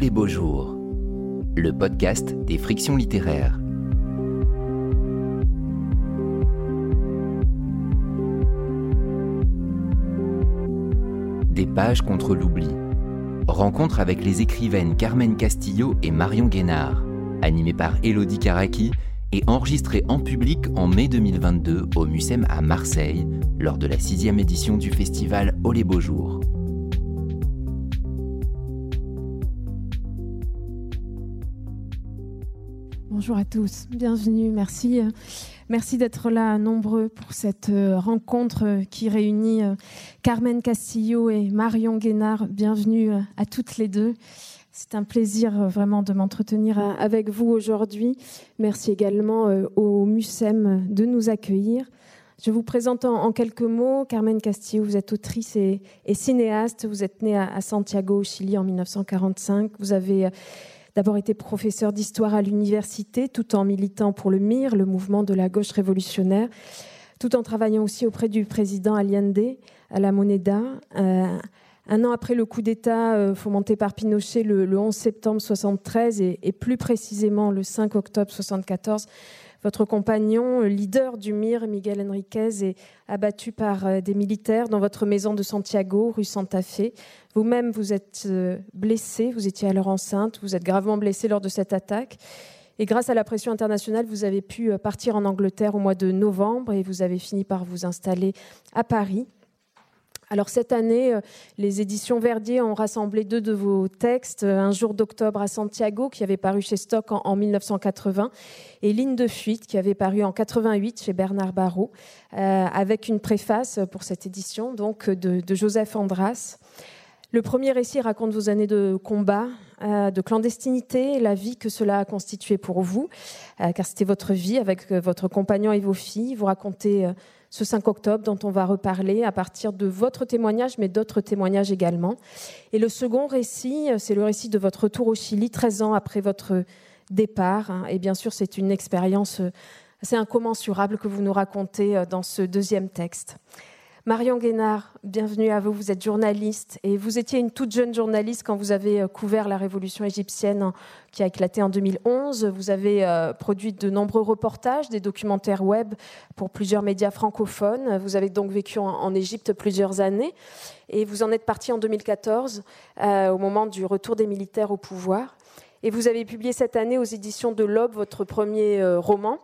Les beaux jours, le podcast des frictions littéraires. Des pages contre l'oubli. Rencontre avec les écrivaines Carmen Castillo et Marion Guénard, animée par Elodie Karaki et enregistrée en public en mai 2022 au Mucem à Marseille lors de la sixième édition du festival Oh les beaux jours. Bonjour à tous, bienvenue, merci. Merci d'être là nombreux pour cette euh, rencontre qui réunit euh, Carmen Castillo et Marion Guénard. Bienvenue euh, à toutes les deux. C'est un plaisir vraiment de m'entretenir avec vous aujourd'hui. Merci également au MUSEM de nous accueillir. Je vous présente en, quelques mots Carmen Castillo. Vous êtes autrice et, cinéaste. Vous êtes née à, Santiago, au Chili, en 1945. Vous avez d'abord été professeur d'histoire à l'université, tout en militant pour le MIR, le mouvement de la gauche révolutionnaire, tout en travaillant aussi auprès du président Allende à la Moneda. Euh, un an après le coup d'État euh, fomenté par Pinochet le, 11 septembre 1973 et, et, plus précisément le 5 octobre 1974, votre compagnon, leader du MIR, Miguel Enriquez, est abattu par euh, des militaires dans votre maison de Santiago, rue Santa Fe. Vous-même, vous êtes euh, blessé, vous étiez alors enceinte, vous êtes gravement blessé lors de cette attaque. Et grâce à la pression internationale, vous avez pu euh, partir en Angleterre au mois de novembre et vous avez fini par vous installer à Paris. Alors cette année, euh, les éditions Verdier ont rassemblé deux de vos textes, euh, Un jour d'octobre à Santiago, qui avait paru chez Stock en, 1980, et Ligne de fuite, qui avait paru en 88 chez Bernard Barrault, euh, avec une préface pour cette édition donc de, Joseph Andras. Le premier récit raconte vos années de combat, de clandestinité, la vie que cela a constitué pour vous, car c'était votre vie avec votre compagnon et vos filles. Vous racontez ce 5 octobre dont on va reparler à partir de votre témoignage, mais d'autres témoignages également. Et le second récit, c'est le récit de votre retour au Chili, 13 ans après votre départ. Et bien sûr, c'est une expérience assez incommensurable que vous nous racontez dans ce deuxième texte. Marion Guénard, bienvenue à vous. Vous êtes journaliste et vous étiez une toute jeune journaliste quand vous avez euh, couvert la révolution égyptienne qui a éclaté en 2011. Vous avez euh, produit de nombreux reportages, des documentaires web pour plusieurs médias francophones. Vous avez donc vécu en Égypte plusieurs années et vous en êtes parti en 2014 euh, au moment du retour des militaires au pouvoir. Et vous avez publié cette année aux éditions de l'Aube votre premier roman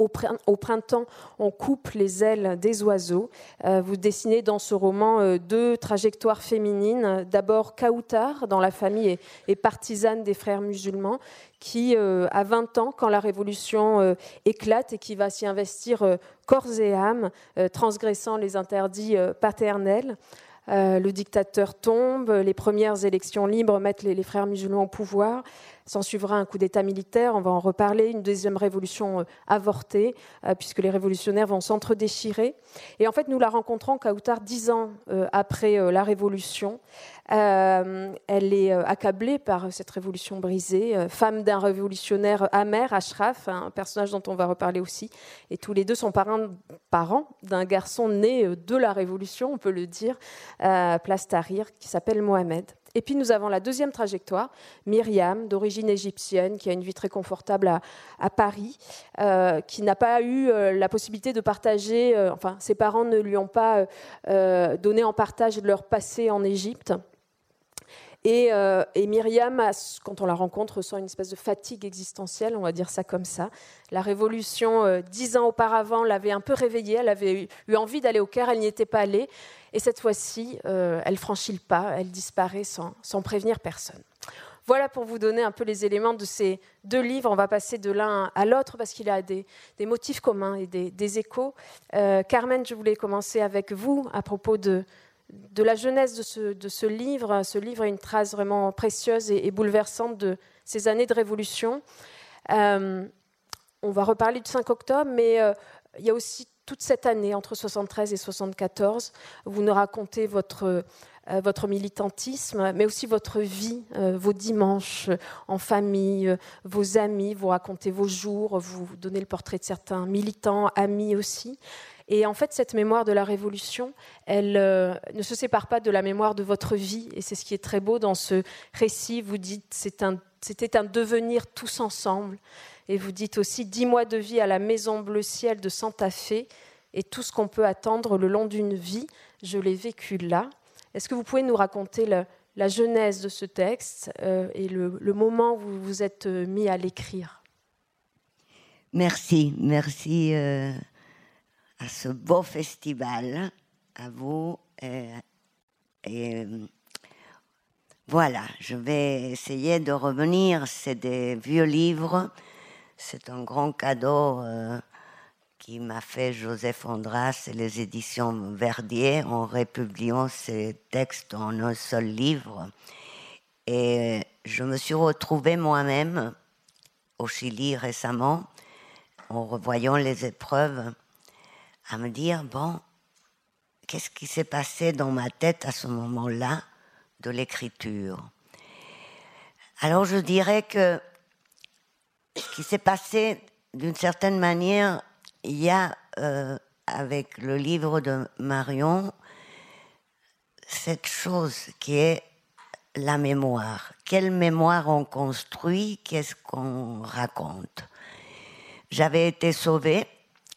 au printemps, on coupe les ailes des oiseaux. Euh, vous dessinez dans ce roman euh, deux trajectoires féminines. D'abord, Kautar, dans la famille et, partisane des frères musulmans, qui euh, a 20 ans quand la révolution éclate et qui va s'y investir corps et âme, transgressant les interdits paternels. Le dictateur tombe, les premières élections libres mettent les frères musulmans au pouvoir. S'en suivra un coup d'État militaire, on va en reparler, une deuxième révolution euh, avortée, euh, puisque les révolutionnaires vont s'entre-déchirer. Et en fait, nous la rencontrons, Kautar, dix ans euh, après la révolution. Elle est accablée par cette révolution brisée, femme d'un révolutionnaire amer, Ashraf, un personnage dont on va reparler aussi. Et tous les deux sont parents, d'un garçon né de la révolution, on peut le dire, place Tahrir, qui s'appelle Mohamed. Et puis nous avons la deuxième trajectoire, Myriam, d'origine égyptienne, qui a une vie très confortable à, Paris, euh, qui n'a pas eu euh, la possibilité de partager, euh, enfin ses parents ne lui ont pas donné en partage leur passé en Égypte. Et, Myriam, quand on la rencontre, ressent une espèce de fatigue existentielle, on va dire ça comme ça. La révolution, dix ans auparavant, l'avait un peu réveillée, elle avait eu envie d'aller au Caire, elle n'y était pas allée. Et cette fois-ci, euh, elle franchit le pas, elle disparaît sans, prévenir personne. Voilà pour vous donner un peu les éléments de ces deux livres. On va passer de l'un à l'autre parce qu'il a des, motifs communs et des, échos. Euh, Carmen, je voulais commencer avec vous à propos de, de la jeunesse de ce, livre. Ce livre est une trace vraiment précieuse et, bouleversante de ces années de révolution. Euh, on va reparler du 5 octobre, mais il y a aussi toute cette année, entre 73 et 74, vous nous racontez votre, euh, votre militantisme, mais aussi votre vie, euh, vos dimanches en famille, euh, vos amis, vous racontez vos jours, vous donnez le portrait de certains militants, amis aussi. Et en fait, cette mémoire de la Révolution, elle euh, ne se sépare pas de la mémoire de votre vie. Et c'est ce qui est très beau dans ce récit. Vous dites, c'était un, devenir tous ensemble. Et vous dites aussi, dix mois de vie à la Maison Bleu Ciel de Santa Fe et tout ce qu'on peut attendre le long d'une vie, je l'ai vécu là. Est-ce que vous pouvez nous raconter la genèse de ce texte euh, et le, moment où vous vous êtes euh, mis à l'écrire? Merci, merci à ce beau festival, à vous. et voilà, je vais essayer de revenir. C'est des vieux livres, c'est un grand cadeau qui m'a fait Joseph Andras et les éditions Verdier en republiant ces textes en un seul livre. Et je me suis retrouvée moi-même au Chili récemment, en revoyant les épreuves, à me dire, bon, qu'est-ce qui s'est passé dans ma tête à ce moment-là de l'écriture? Alors je dirais que ce qui s'est passé d'une certaine manière il y a euh, avec le livre de Marion cette chose qui est la mémoire. Quelle mémoire on construit? Qu'est-ce qu'on raconte? J'avais été sauvée,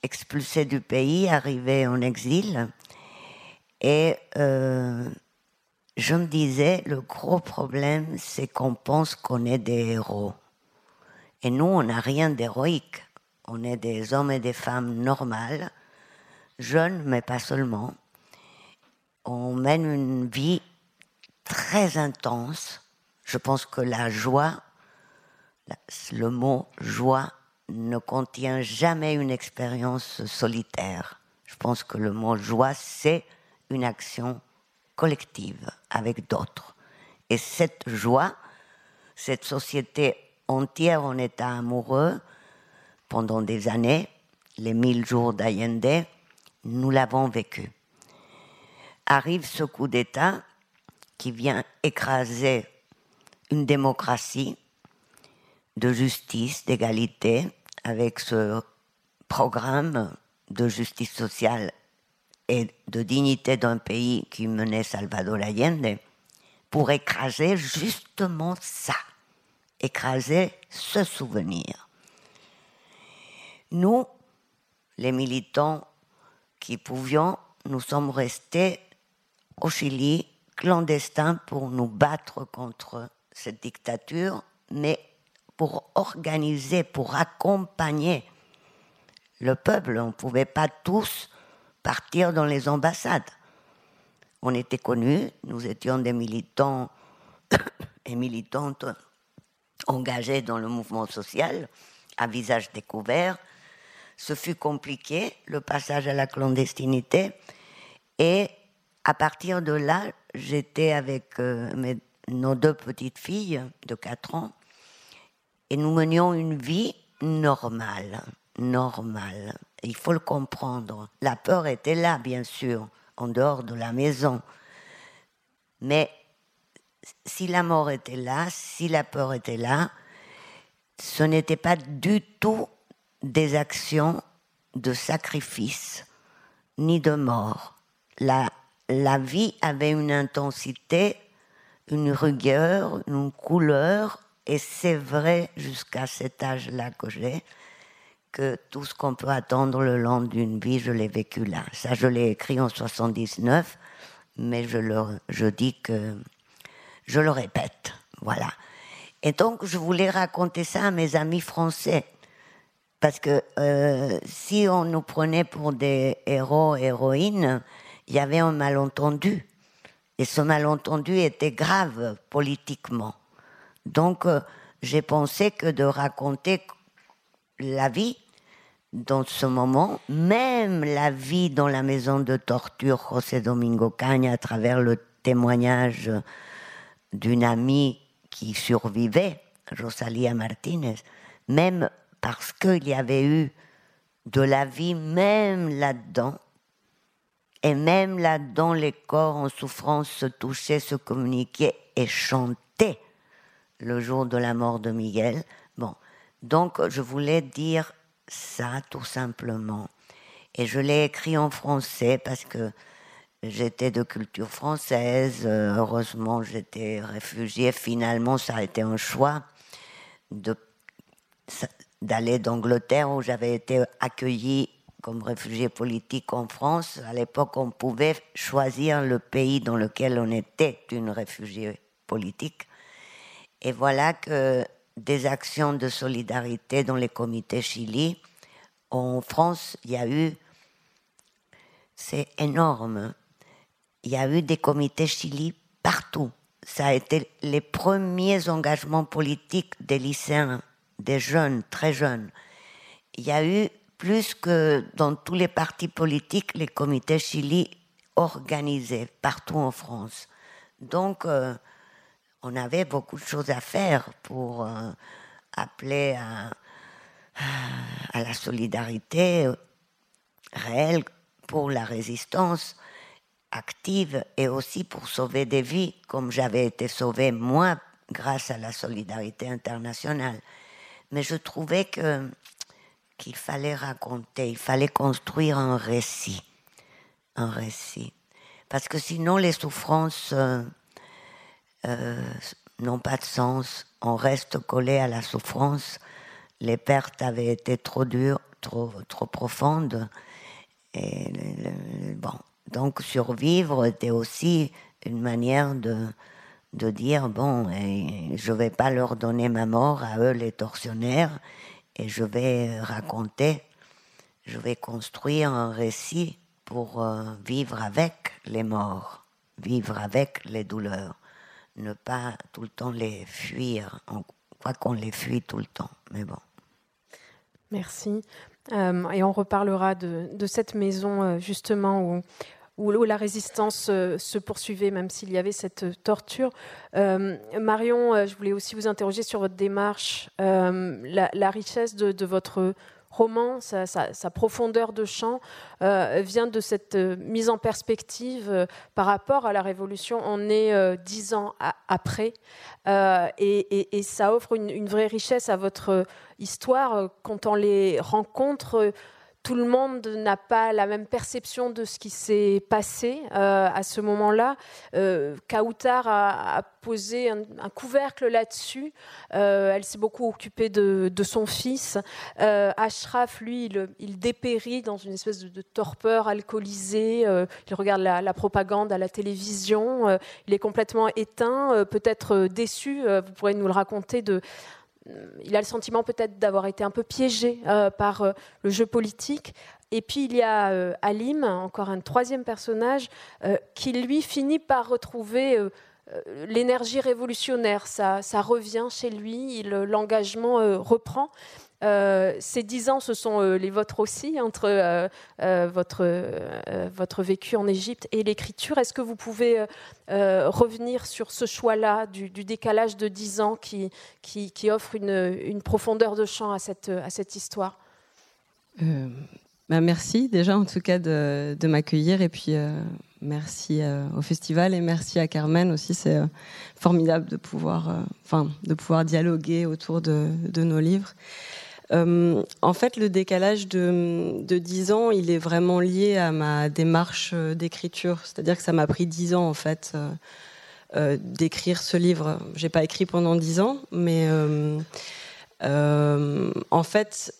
expulsée du pays, arrivée en exil, et euh, je me disais, le gros problème, c'est qu'on pense qu'on est des héros. Et nous, on n'a rien d'héroïque. On est des hommes et des femmes normales, jeunes, mais pas seulement. On mène une vie très intense. Je pense que la joie, le mot joie ne contient jamais une expérience solitaire. Je pense que le mot joie, c'est une action collective avec d'autres. Et cette joie, cette société entière en état amoureux, pendant des années, les mille jours d'Allende, nous l'avons vécu. Arrive ce coup d'État qui vient écraser une démocratie de justice, d'égalité, avec ce programme de justice sociale et de dignité d'un pays qui menait Salvador Allende, pour écraser justement ça, écraser ce souvenir. Nous, les militants qui pouvions, nous sommes restés au Chili clandestins pour nous battre contre cette dictature, mais pour organiser, pour accompagner le peuple. On ne pouvait pas tous partir dans les ambassades. On était connus, nous étions des militants et militantes engagés dans le mouvement social, à visage découvert, ce fut compliqué, le passage à la clandestinité. Et à partir de là, j'étais avec euh, nos deux petites filles de 4 ans et nous menions une vie normale, normale. Il faut le comprendre. La peur était là, bien sûr, en dehors de la maison. Mais si la mort était là, si la peur était là, ce n'était pas du tout des actions de sacrifice ni de mort. La, la vie avait une intensité, une rigueur, une couleur, et c'est vrai jusqu'à cet âge-là que j'ai, que tout ce qu'on peut attendre le long d'une vie, je l'ai vécu là. Ça, je l'ai écrit en 79, mais je, le, je dis que je le répète. Voilà. Et donc, je voulais raconter ça à mes amis français parce que euh, si on nous prenait pour des héros, héroïnes, il y avait un malentendu. Et ce malentendu était grave politiquement. Donc, euh, j'ai pensé que de raconter la vie dans ce moment, même la vie dans la maison de torture José Domingo Caña à travers le témoignage d'une amie qui survivait, Rosalia Martinez, même parce qu'il y avait eu de la vie même là-dedans. Et même là-dedans, les corps en souffrance se touchaient, se communiquaient et chantaient le jour de la mort de Miguel. Bon, donc je voulais dire ça tout simplement. Et je l'ai écrit en français parce que j'étais de culture française. Heureusement, j'étais réfugiée. Finalement, ça a été un choix d'aller d'Angleterre où j'avais été accueillie comme réfugié politique en France. À l'époque, on pouvait choisir le pays dans lequel on était une réfugiée politique. Et voilà que des actions de solidarité dans les comités Chili, en France, il y a eu, c'est énorme, il y a eu des comités Chili partout. Ça a été les premiers engagements politiques des lycéens, des jeunes, très jeunes. Il y a eu plus que dans tous les partis politiques, les comités Chili organisés partout en France. Donc, euh, on avait beaucoup de choses à faire pour euh, appeler à, la solidarité réelle pour la résistance active et aussi pour sauver des vies, comme j'avais été sauvée moi grâce à la solidarité internationale. Mais je trouvais qu'il fallait raconter, il fallait construire un récit, un récit, parce que sinon les souffrances euh, n'ont pas de sens. On reste collé à la souffrance. Les pertes avaient été trop dures, trop, trop profondes. Et bon, donc survivre était aussi une manière de, de dire bon, je ne vais pas leur donner ma mort à eux les tortionnaires, et je vais raconter, je vais construire un récit pour euh, vivre avec les morts, vivre avec les douleurs ne pas tout le temps les fuir. On qu'on les fuit tout le temps, mais bon. Merci. Euh, et on reparlera de, cette maison, euh, justement, où, la résistance euh, se poursuivait, même s'il y avait cette torture. Marion, je voulais aussi vous interroger sur votre démarche, la, richesse de votre roman, sa, profondeur de champ, euh, vient de cette euh, mise en perspective euh, par rapport à la Révolution. On est dix ans après, et, ça offre une, une, vraie richesse à votre histoire quand on les rencontre tout le monde n'a pas la même perception de ce qui s'est passé euh, à ce moment-là. Euh, Kautar a, posé un, couvercle là-dessus. Euh, elle s'est beaucoup occupée de, son fils. Euh, Ashraf, lui, il, dépérit dans une espèce de, torpeur alcoolisée. il regarde la, propagande à la télévision. il est complètement éteint, peut-être déçu. vous pourrez nous le raconter il a le sentiment peut-être d'avoir été un peu piégé euh, par euh, le jeu politique. Et puis il y a Alim, encore un troisième personnage, qui lui finit par retrouver l'énergie révolutionnaire. Ça, revient chez lui, l'engagement reprend. Euh, ces dix ans, ce sont euh, les vôtres aussi, entre euh, votre, votre vécu en Égypte et l'écriture. Est-ce que vous pouvez revenir sur ce choix-là du, décalage de dix ans qui, qui, offre une, profondeur de champ à cette, à cette histoire? Bah merci déjà en tout cas de, m'accueillir et puis merci au festival et merci à Carmen aussi. C'est formidable de pouvoir, enfin, de pouvoir dialoguer autour de nos livres. Euh, en fait, le décalage de, de 10 ans, il est vraiment lié à ma démarche euh, d'écriture. C'est-à-dire que ça m'a pris 10 ans, en fait, euh, d'écrire ce livre. J'ai pas écrit pendant 10 ans, mais en fait,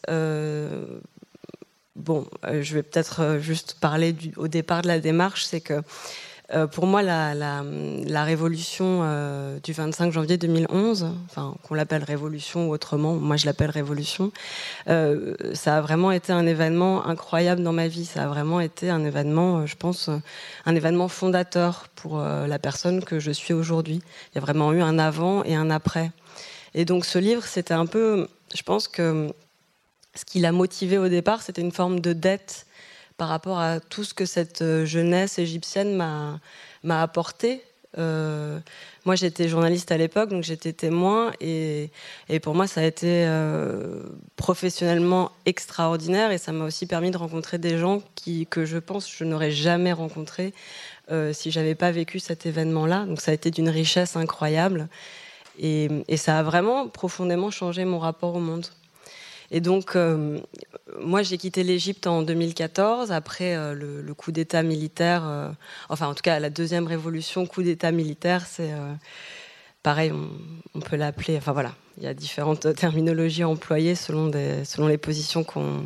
bon, je vais peut-être juste parler au départ de la démarche, c'est que euh, pour moi, la, révolution euh, du 25 janvier 2011, enfin, qu'on l'appelle révolution ou autrement, moi je l'appelle révolution, euh, ça a vraiment été un événement incroyable dans ma vie. Ça a vraiment été un événement, je pense, un événement fondateur pour la personne que je suis aujourd'hui. Il y a vraiment eu un avant et un après. Et donc ce livre, c'était un peu, je pense que ce qui l'a motivé au départ, c'était une forme de dette par rapport à tout ce que cette euh, jeunesse égyptienne m'a apporté. Euh, moi, j'étais journaliste à l'époque, donc j'étais témoin, et, pour moi, ça a été euh, professionnellement extraordinaire, et ça m'a aussi permis de rencontrer des gens que je pense je n'aurais jamais rencontrés euh, si j'avais pas vécu cet événement-là. Donc ça a été d'une richesse incroyable, et ça a vraiment profondément changé mon rapport au monde. Et donc, moi, j'ai quitté l'Égypte en 2014, après le, coup d'État militaire, enfin, en tout cas, la deuxième révolution, coup d'État militaire, c'est pareil, on, peut l'appeler, enfin voilà, il y a différentes terminologies employées selon, selon les positions qu'on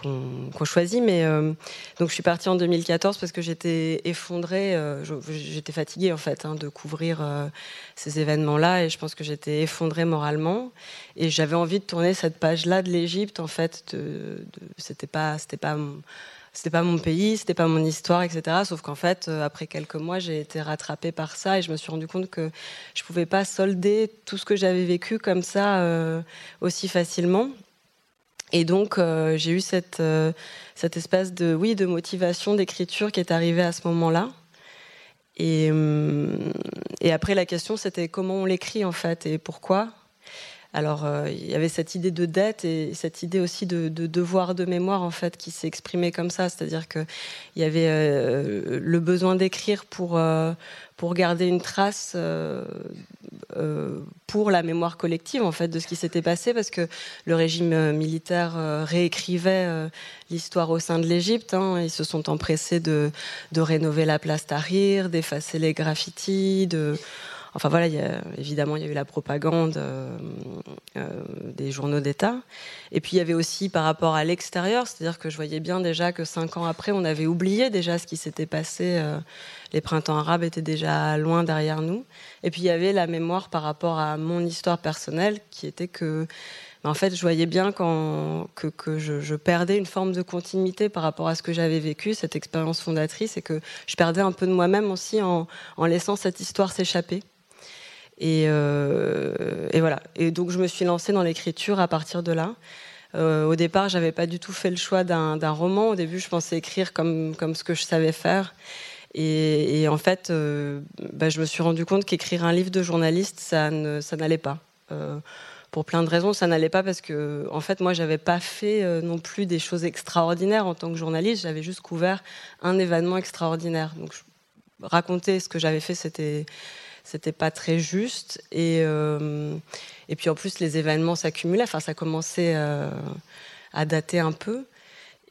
qu'on choisit. Mais euh, donc je suis partie en 2014 parce que j'étais effondrée, euh, j'étais fatiguée en fait hein, de couvrir euh, ces événements-là et je pense que j'étais effondrée moralement et j'avais envie de tourner cette page-là de l'Égypte en fait. C'était pas, c'était pas c'était pas mon pays, c'était pas mon histoire, etc. Sauf qu'en fait, après quelques mois, j'ai été rattrapée par ça et je me suis rendu compte que je pouvais pas solder tout ce que j'avais vécu comme ça aussi facilement. Et donc, euh, j'ai eu cette, cette espèce de, oui, de motivation d'écriture qui est arrivée à ce moment-là. Et, hum, après, la question, c'était comment on l'écrit en fait et pourquoi? Alors, euh, il y avait cette idée de dette et cette idée aussi de, devoir de mémoire, en fait, qui s'est exprimée comme ça. C'est-à-dire qu'il y avait euh, le besoin d'écrire pour, euh, pour garder une trace pour la mémoire collective, en fait, de ce qui s'était passé, parce que le régime militaire réécrivait l'histoire au sein de l'Égypte. Hein. Ils se sont empressés de, de rénover la place Tahrir, d'effacer les graffitis, de Enfin voilà, évidemment, il y a eu la propagande euh, euh, des journaux d'État. Et puis il y avait aussi par rapport à l'extérieur, c'est-à-dire que je voyais bien déjà que cinq ans après, on avait oublié déjà ce qui s'était passé. Euh, les printemps arabes étaient déjà loin derrière nous. Et puis il y avait la mémoire par rapport à mon histoire personnelle, qui était que en fait, je voyais bien quand, que, je, perdais une forme de continuité par rapport à ce que j'avais vécu, cette expérience fondatrice, et que je perdais un peu de moi-même aussi en laissant cette histoire s'échapper. Euh, et, voilà. Et donc je me suis lancée dans l'écriture à partir de là. Euh, au départ, j'avais pas du tout fait le choix d'un roman. Au début, je pensais écrire comme, comme ce que je savais faire. Et, en fait, euh, bah, je me suis rendu compte qu'écrire un livre de journaliste, ça n'allait pas. pour plein de raisons, ça n'allait pas parce que, en fait, moi, j'avais pas fait non plus des choses extraordinaires en tant que journaliste. J'avais juste couvert un événement extraordinaire. Donc, raconter ce que j'avais fait, c'était c'était pas très juste. Et, euh, et puis en plus, les événements s'accumulaient, enfin, ça commençait euh, à dater un peu.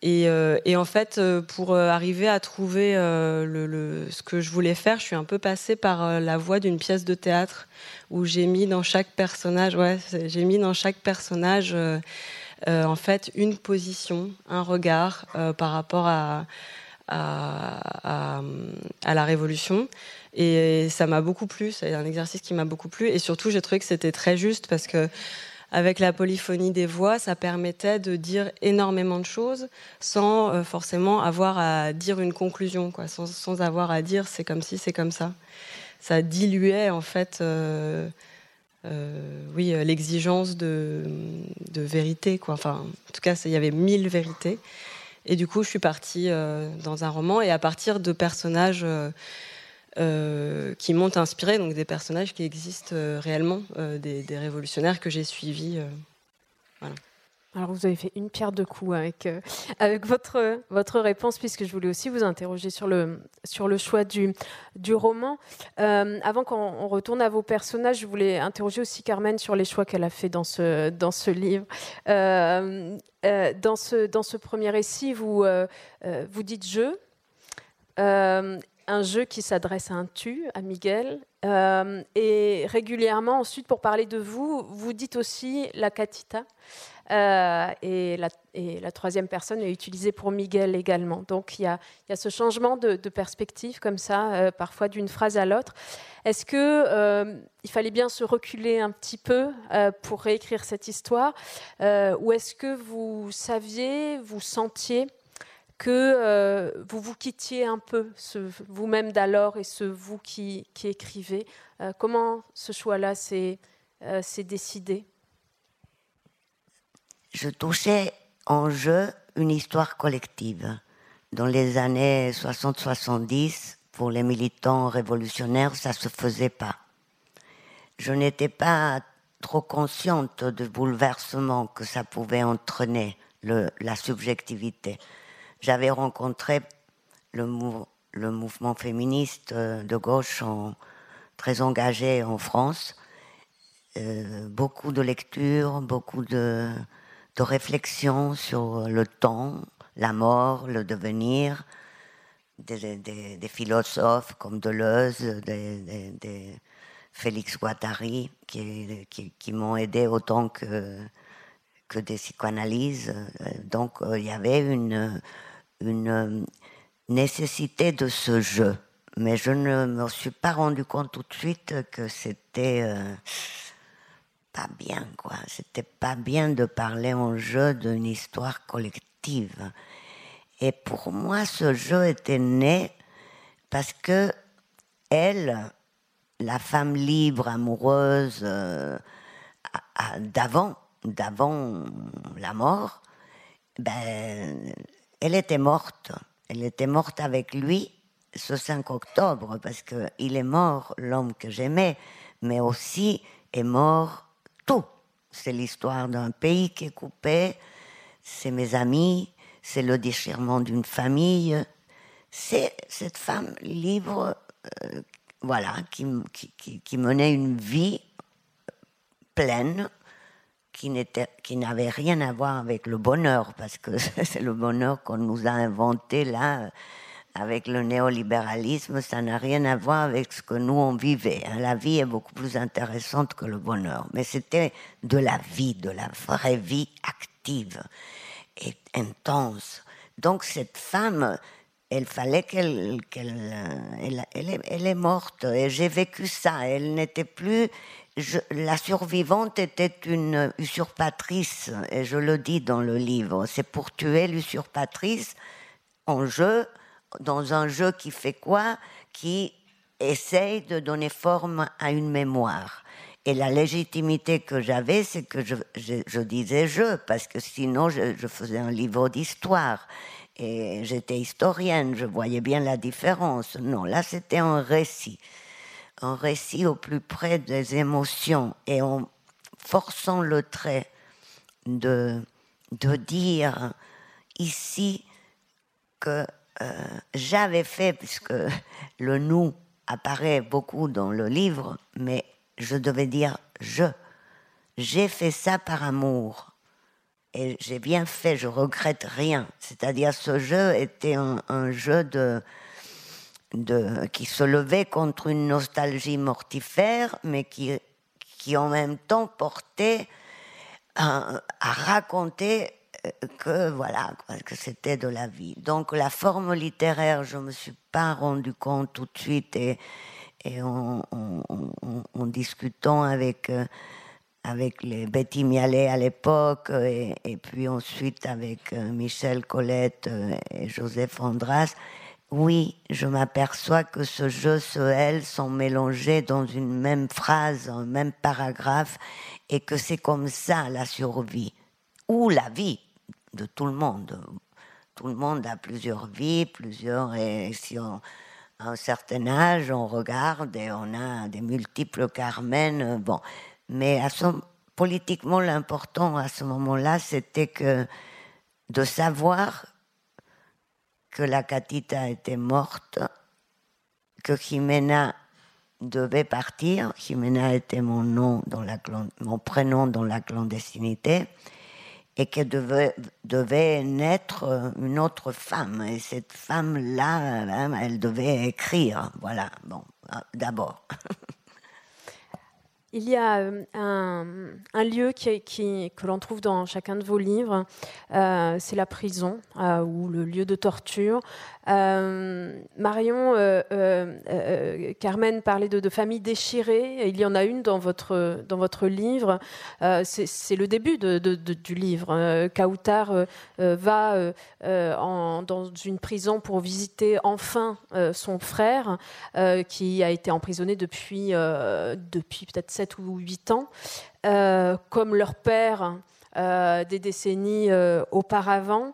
Et, euh, et en fait, pour arriver à trouver le, ce que je voulais faire, je suis un peu passée par la voie d'une pièce de théâtre où j'ai mis dans chaque personnage, ouais, j'ai mis dans chaque personnage. en fait, une position, un regard par rapport à, à, à, la Révolution. Et ça m'a beaucoup plu, c'est un exercice qui m'a beaucoup plu. Et surtout, j'ai trouvé que c'était très juste parce que avec la polyphonie des voix, ça permettait de dire énormément de choses sans euh, forcément avoir à dire une conclusion, quoi, sans, avoir à dire c'est comme si, c'est comme ça. Ça diluait en fait, euh, euh, oui, l'exigence de, de, vérité, quoi. Enfin, en tout cas, il y avait mille vérités. Et du coup, je suis partie dans un roman et à partir de personnages euh, qui m'ont inspiré, donc des personnages qui existent euh, réellement, euh, des, révolutionnaires que j'ai suivis. Alors vous avez fait une pierre de coups avec, avec votre, votre réponse, puisque je voulais aussi vous interroger sur le, sur le choix du, du roman. avant qu'on retourne à vos personnages, je voulais interroger aussi Carmen sur les choix qu'elle a fait dans ce, dans ce livre. dans, ce, dans ce premier récit, vous, vous dites je un jeu qui s'adresse à un tu, à Miguel. Euh, et régulièrement, ensuite, pour parler de vous, vous dites aussi la catita. Euh, et, la, troisième personne est utilisée pour Miguel également. Donc il y a, y a ce changement de, perspective comme ça, euh, parfois d'une phrase à l'autre. Est-ce que il fallait bien se reculer un petit peu pour réécrire cette histoire, ou est-ce que vous saviez, vous sentiez que euh, vous vous quittiez un peu, vous-même d'alors et ce vous qui, qui écrivez. Euh, comment ce choix-là s'est euh, décidé? Je touchais en jeu une histoire collective. Dans les années 60-70, pour les militants révolutionnaires, ça ne se faisait pas. Je n'étais pas trop consciente du bouleversement que ça pouvait entraîner, la subjectivité. J'avais rencontré le, mouvement féministe euh, de gauche très engagé en France. Euh, beaucoup de lectures, beaucoup de, de réflexion sur le temps, la mort, le devenir, des, philosophes comme Deleuze, des, Félix Guattari, qui, qui, m'ont aidé autant que, que des psychanalyses. Donc euh, il y avait une, une nécessité de ce jeu. Mais je ne me suis pas rendu compte tout de suite que c'était euh, pas bien, quoi. C'était pas bien de parler en jeu d'une histoire collective. Et pour moi, ce jeu était né parce que elle, la femme libre, amoureuse, euh, d'avant, d'avant la mort, ben, elle était morte. Elle était morte avec lui ce 5 octobre, parce qu'il est mort, l'homme que j'aimais, mais aussi est mort tout. C'est l'histoire d'un pays qui est coupé, c'est mes amis, c'est le déchirement d'une famille, c'est cette femme libre, euh, voilà, qui, menait une vie pleine, qui n'avait rien à voir avec le bonheur, parce que c'est le bonheur qu'on nous a inventé là, avec le néolibéralisme, ça n'a rien à voir avec ce que nous on vivait. Hein. La vie est beaucoup plus intéressante que le bonheur, mais c'était de la vie, de la vraie vie active et intense. Donc cette femme, elle fallait qu'elle, elle, elle, est, morte et j'ai vécu ça. Elle n'était plus, la survivante était une usurpatrice et je le dis dans le livre. C'est pour tuer l'usurpatrice en jeu, dans un jeu qui fait quoi? Qui essaye de donner forme à une mémoire. Et la légitimité que j'avais, c'est que je, disais je, parce que sinon je, faisais un livre d'histoire. Et j'étais historienne, je voyais bien la différence. Non, là c'était un récit. Un récit au plus près des émotions et en forçant le trait de, de dire ici que euh, j'avais fait, puisque le nous apparaît beaucoup dans le livre, mais je devais dire je. J'ai fait ça par amour. Et j'ai bien fait, je regrette rien. C'est-à-dire ce jeu était un, jeu de, de, qui se levait contre une nostalgie mortifère, mais qui, qui en même temps portait à, raconter euh, que voilà que c'était de la vie. Donc la forme littéraire, je me suis pas rendu compte tout de suite et en, discutant avec, euh, avec les Betty Mialet à l'époque, et, puis ensuite avec euh, Michel Colette euh, et Joseph Andras, oui, je m'aperçois que ce jeu, ce elle sont mélangés dans une même phrase, un même paragraphe, et que c'est comme ça la survie, ou la vie de tout le monde. Tout le monde a plusieurs vies, plusieurs, et si on, à un certain âge, on regarde et on a des multiples Carmen. Euh, bon, mais politiquement, l'important à ce moment-là, c'était que de savoir que la Catita était morte, que Jimena devait partir. Jimena était mon nom dans la, mon prénom dans la clandestinité et qu'elle devait, devait naître une autre femme. Et cette femme-là, elle devait écrire. Voilà, bon, d'abord. Il y a euh, un, lieu que l'on trouve dans chacun de vos livres, c'est la prison ou le lieu de torture. Euh, Marion, euh, euh, Carmen parlait de, de familles déchirées. Il y en a une dans votre, dans votre livre. C'est le début du livre. Kautar va dans une prison pour visiter enfin son frère, qui a été emprisonné depuis, depuis peut-être 7 ou 8 ans. comme leur père des décennies auparavant.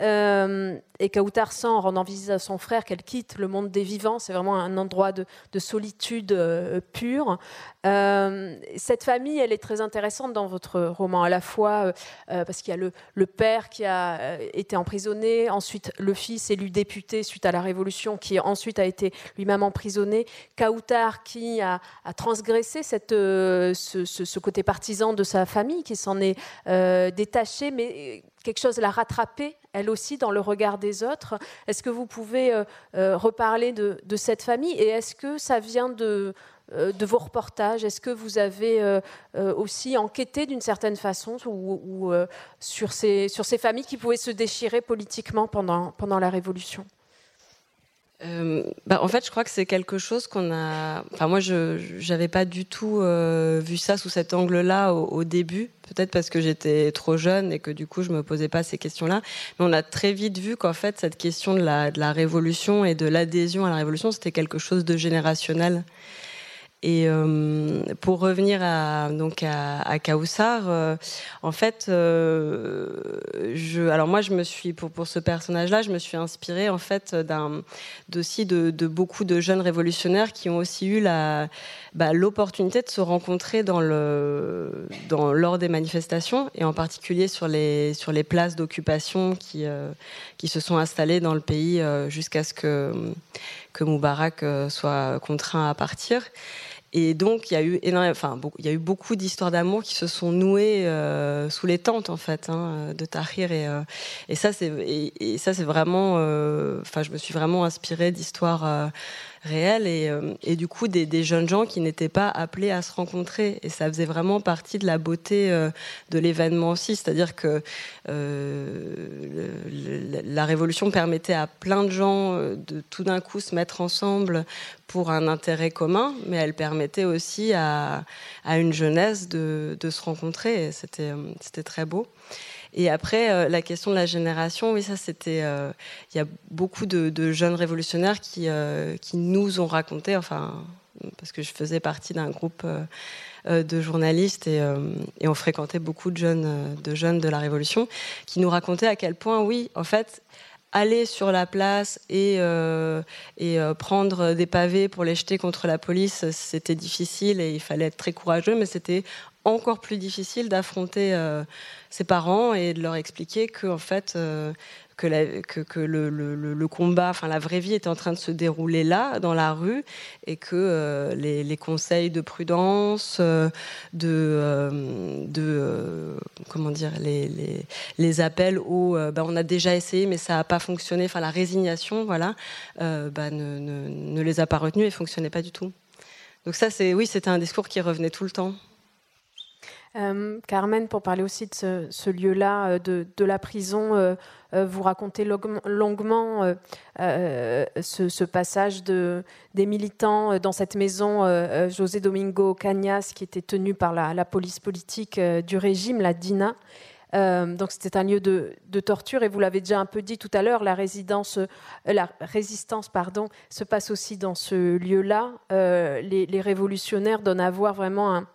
Euh, et Kautar sent, en rendant visite à son frère, qu'elle quitte le monde des vivants. C'est vraiment un endroit de, solitude euh, pure. Euh, cette famille, elle est très intéressante dans votre roman, à la fois parce qu'il y a le, père qui a été emprisonné, ensuite le fils élu député suite à la Révolution, qui ensuite a été lui-même emprisonné, Kautar qui a, transgressé cette, ce, côté partisan de sa famille, qui s'en est détaché, mais quelque chose l'a rattrapée, elle aussi, dans le regard des autres. Est-ce que vous pouvez euh, euh, reparler de, cette famille et est-ce que ça vient de, euh, vos reportages? Est-ce que vous avez aussi enquêté d'une certaine façon ou, sur, ces, familles qui pouvaient se déchirer politiquement pendant la Révolution? Euh, bah, en fait, je crois que c'est quelque chose qu'on a. Enfin, moi, je n'avais pas du tout euh, vu ça sous cet angle-là au, début. Peut-être parce que j'étais trop jeune et que du coup, je me posais pas ces questions-là. Mais on a très vite vu qu'en fait, cette question de la révolution et de l'adhésion à la révolution, c'était quelque chose de générationnel. Et euh, pour revenir à donc à, à euh, en fait, euh, je, alors moi je me suis pour pour ce personnage-là, je me suis inspirée en fait d'un aussi de, de, beaucoup de jeunes révolutionnaires qui ont aussi eu la bah, l'opportunité de se rencontrer dans le dans lors des manifestations et en particulier sur les sur les places d'occupation qui qui se sont installées dans le pays jusqu'à ce que que Moubarak soit contraint à partir. Et donc, il y a eu enfin, il y a eu beaucoup d'histoires d'amour qui se sont nouées euh, sous les tentes, en fait, hein, de Tahrir. Et, euh, et ça, c'est, et, ça, c'est vraiment, euh, enfin, je me suis vraiment inspirée d'histoires réel et, euh, et du coup des, jeunes gens qui n'étaient pas appelés à se rencontrer. Et ça faisait vraiment partie de la beauté euh, de l'événement aussi. C'est-à-dire que euh, la révolution permettait à plein de gens de tout d'un coup se mettre ensemble pour un intérêt commun mais elle permettait aussi à, une jeunesse de, de se rencontrer. C'était c'était très beau et après, euh, la question de la génération, oui, ça c'était. Euh, il y a beaucoup de, jeunes révolutionnaires qui, euh, qui nous ont raconté, enfin, parce que je faisais partie d'un groupe de journalistes et, et, on fréquentait beaucoup de jeunes, de jeunes de la Révolution, qui nous racontaient à quel point, oui, en fait, aller sur la place et, et prendre des pavés pour les jeter contre la police, c'était difficile et il fallait être très courageux, mais c'était encore plus difficile d'affronter euh, ses parents et de leur expliquer que en fait euh, que, le, combat, enfin la vraie vie était en train de se dérouler là, dans la rue, et que euh, les, conseils de prudence, de, comment dire, les, appels au, bah, on a déjà essayé mais ça n'a pas fonctionné, enfin la résignation, voilà, bah, ne, les a pas retenus et fonctionnait pas du tout. Donc ça, c'est oui, c'était un discours qui revenait tout le temps. Euh, Carmen, pour parler aussi de ce, lieu-là, euh, de, la prison, euh, vous racontez longuement ce, passage de, des militants dans cette maison, José Domingo Cañas, qui était tenu par la, police politique du régime, la DINA. donc c'était un lieu de, torture et vous l'avez déjà un peu dit tout à l'heure, la, résidence, la résistance pardon, se passe aussi dans ce lieu-là. Les, les, révolutionnaires donnent à voir vraiment un,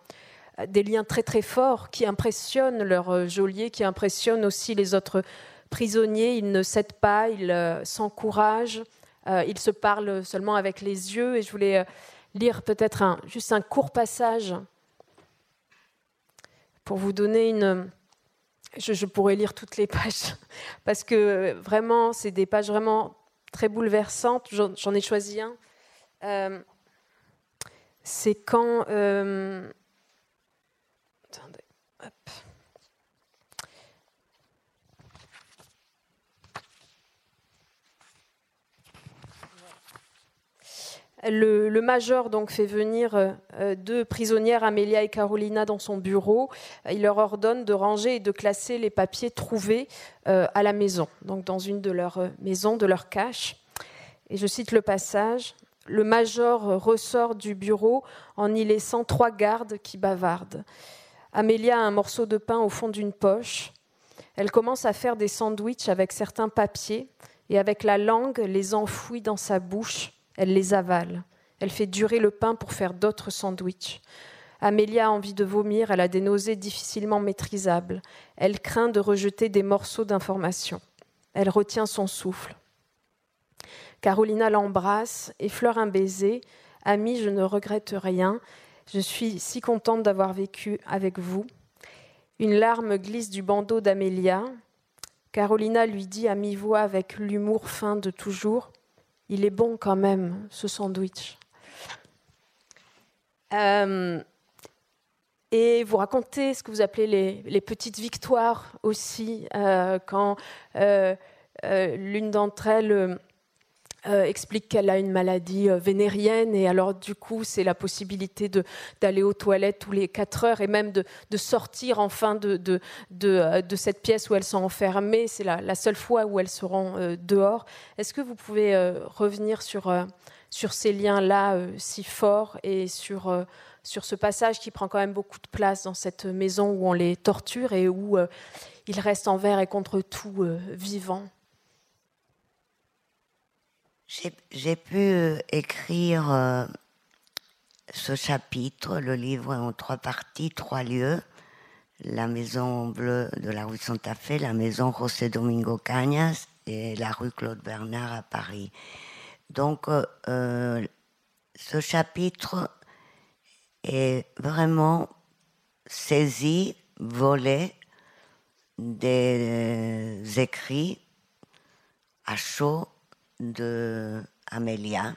des liens très très forts qui impressionnent leur euh, geôlier, qui impressionnent aussi les autres prisonniers. Ils ne cèdent pas, ils euh, s'encouragent, euh, ils se parlent seulement avec les yeux. Et je voulais lire peut-être juste un court passage pour vous donner une... Je, pourrais lire toutes les pages parce que vraiment, c'est des pages vraiment très bouleversantes. J'en ai choisi un. c'est quand le, major donc fait venir euh, deux prisonnières, Amelia et Carolina, dans son bureau. Il leur ordonne de ranger et de classer les papiers trouvés euh, à la maison, donc dans une de leurs euh, maisons, de leur cache. Et je cite le passage. Le major ressort du bureau en y laissant trois gardes qui bavardent. Amélia a un morceau de pain au fond d'une poche. Elle commence à faire des sandwichs avec certains papiers et avec la langue les enfouit dans sa bouche. Elle les avale. Elle fait durer le pain pour faire d'autres sandwichs. Amélia a envie de vomir, elle a des nausées difficilement maîtrisables. Elle craint de rejeter des morceaux d'information. Elle retient son souffle. Carolina l'embrasse, effleure un baiser. Ami, je ne regrette rien. Je suis si contente d'avoir vécu avec vous. Une larme glisse du bandeau d'Amélia. Carolina lui dit à mi-voix avec l'humour fin de toujours Il est bon quand même, ce sandwich. Euh, et vous racontez ce que vous appelez les, petites victoires aussi, euh, quand euh, l'une d'entre elles euh, explique qu'elle a une maladie euh, vénérienne et alors du coup c'est la possibilité d'aller aux toilettes tous les 4 heures et même de, sortir enfin de, de, euh, de, cette pièce où elles sont enfermées. C'est la, seule fois où elles seront dehors. Est-ce que vous pouvez revenir sur, sur ces liens-là si forts et sur, sur ce passage qui prend quand même beaucoup de place dans cette maison où on les torture et où ils restent envers et contre tout vivant? J'ai pu euh, écrire euh, ce chapitre, le livre en trois parties, trois lieux. La maison bleue de la rue Santa Fe, la maison José Domingo Cañas et la rue Claude Bernard à Paris. Donc, euh, ce chapitre est vraiment saisi, volé des écrits à chaud de Amélia,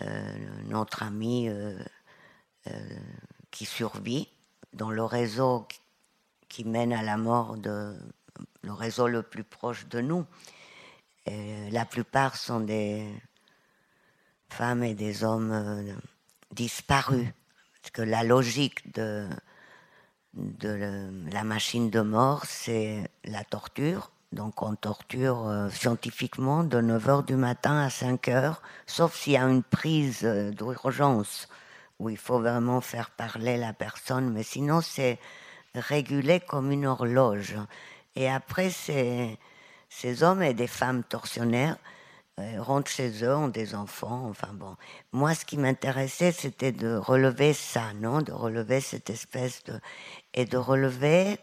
euh, notre amie euh, euh, qui survit dans le réseau qui mène à la mort le réseau le plus proche de nous. la plupart sont des femmes et des hommes disparus, parce que la logique de la machine de mort, c'est la torture, donc on torture euh, scientifiquement de 9h du matin à 5h, sauf s'il y a une prise euh, d'urgence où il faut vraiment faire parler la personne, mais sinon c'est régulé comme une horloge. Et après, ces, hommes et des femmes tortionnaires euh, rentrent chez eux, ont des enfants, enfin bon. Moi, ce qui m'intéressait, c'était de relever ça, non? De relever cette espèce de... et de relever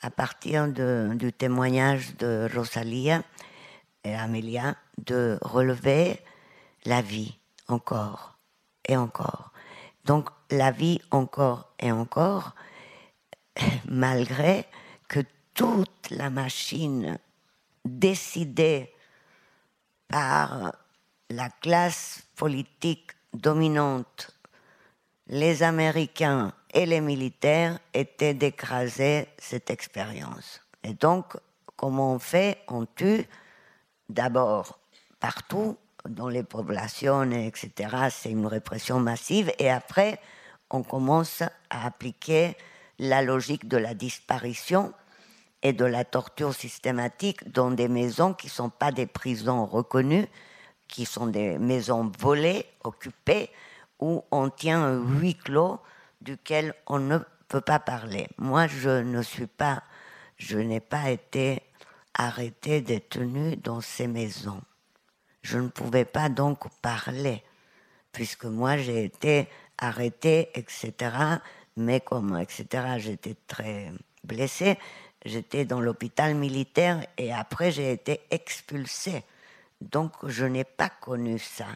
à partir du témoignage de Rosalia et Amelia, de relever la vie encore et encore. Donc la vie encore et encore, malgré que toute la machine décidée par la classe politique dominante, les Américains et les militaires étaient d'écraser cette expérience. Et donc, comment on fait? On tue d'abord partout, dans les populations, etc. C'est une répression massive. Et après, on commence à appliquer la logique de la disparition et de la torture systématique dans des maisons qui ne sont pas des prisons reconnues, qui sont des maisons volées, occupées, où on tient un huis clos duquel on ne peut pas parler. Moi, je ne suis pas, je n'ai pas été arrêté, détenu dans ces maisons. Je ne pouvais pas donc parler, puisque moi j'ai été arrêté, etc. Mais comme, etc., j'étais très blessé, j'étais dans l'hôpital militaire et après j'ai été expulsé. Donc je n'ai pas connu ça.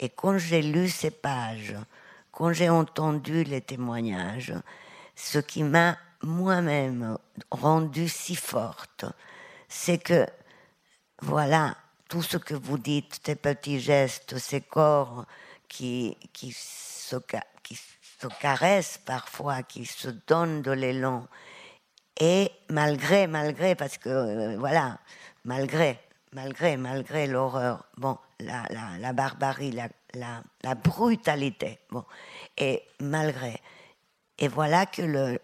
Et quand j'ai lu ces pages, quand j'ai entendu les témoignages, ce qui m'a moi-même rendue si forte, c'est que, voilà, tout ce que vous dites, ces petits gestes, ces corps qui, se caressent parfois, qui se donnent de l'élan, et malgré, malgré, parce que, euh, voilà, malgré, malgré, malgré l'horreur, bon, la, la, barbarie, la, la, brutalité. Bon. Et malgré. Et voilà que le,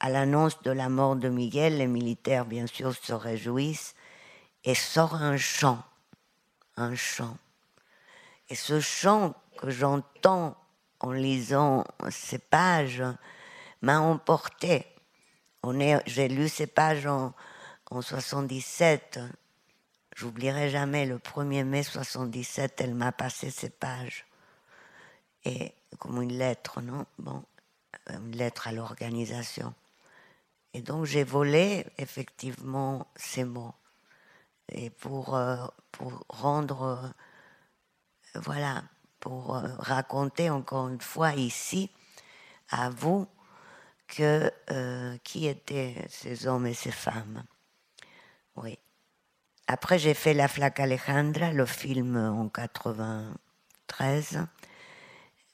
à l'annonce de la mort de Miguel, les militaires, bien sûr, se réjouissent et sort un chant. Un chant. Et ce chant que j'entends en lisant ces pages m'a emporté. J'ai lu ces pages en, en 77 J'oublierai jamais le 1er mai 77, elle m'a passé ces pages. Et comme une lettre, non? Bon, une lettre à l'organisation. Et donc j'ai volé effectivement ces mots. et pour, pour rendre, voilà, pour raconter encore une fois ici à vous que qui étaient ces hommes et ces femmes. Oui. Après, j'ai fait La Flaque Alejandra, le film en 93,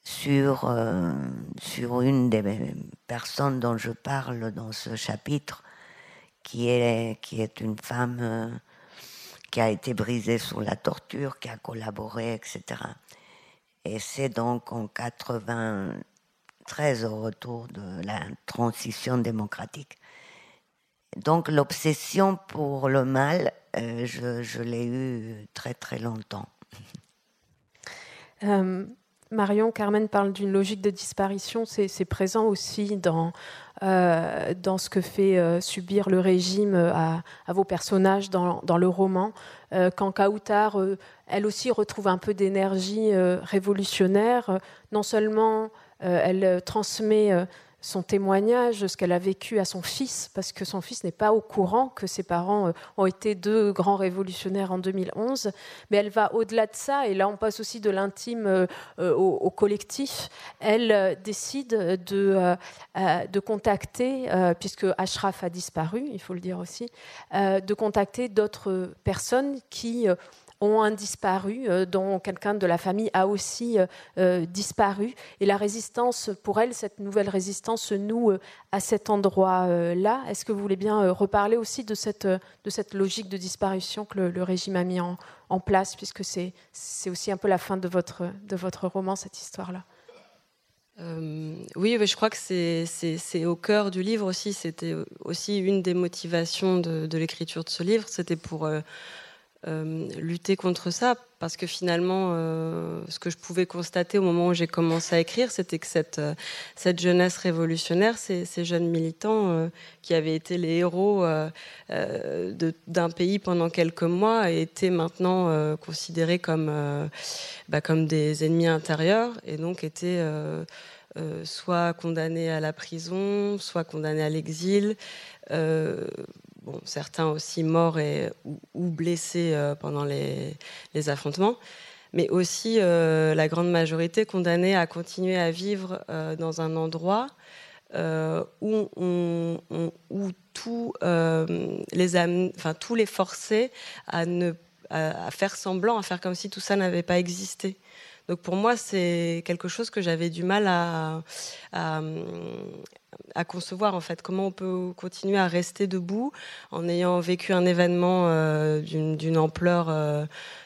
sur, euh, sur une des personnes dont je parle dans ce chapitre, qui est, qui est une femme euh, qui a été brisée sous la torture, qui a collaboré, etc. Et c'est donc en 93, au retour de la transition démocratique. Donc l'obsession pour le mal, euh, je, l'ai eue très très longtemps. Euh, Marion, Carmen parle d'une logique de disparition, c'est présent aussi dans, euh, dans ce que fait subir le régime à, vos personnages dans, dans le roman. quand Kautar, elle aussi retrouve un peu d'énergie révolutionnaire, non seulement elle transmet son témoignage, ce qu'elle a vécu à son fils, parce que son fils n'est pas au courant que ses parents euh, ont été deux grands révolutionnaires en 2011, mais elle va au-delà de ça, et là on passe aussi de l'intime euh, euh, au, collectif. Elle décide de, de contacter, puisque Ashraf a disparu, il faut le dire aussi, de contacter d'autres personnes qui ont un disparu, euh, dont quelqu'un de la famille a aussi euh, euh, disparu. Et la résistance, pour elle, cette nouvelle résistance se noue à cet endroit-là. Est-ce que vous voulez bien reparler aussi de cette, de cette logique de disparition que le, régime a mis en, place, puisque c'est aussi un peu la fin de votre, de votre roman, cette histoire-là? Oui, je crois que c'est au cœur du livre aussi. C'était aussi une des motivations de, l'écriture de ce livre. C'était pour euh, lutter contre ça parce que finalement, euh, ce que je pouvais constater au moment où j'ai commencé à écrire, c'était que cette, euh, jeunesse révolutionnaire, ces, jeunes militants qui avaient été les héros d'un pays pendant quelques mois, étaient maintenant considérés bah, comme des ennemis intérieurs et donc étaient soit condamnés à la prison, soit condamnés à l'exil certains aussi morts et, ou, blessés euh, pendant les, affrontements, mais aussi euh, la grande majorité condamnés à continuer à vivre euh, dans un endroit où, où tout, les enfin, tous les forçaient à, ne, à, faire semblant, à faire comme si tout ça n'avait pas existé. Donc pour moi, c'est quelque chose que j'avais du mal à, concevoir en fait. Comment on peut continuer à rester debout en ayant vécu un événement euh, d'une ampleur euh,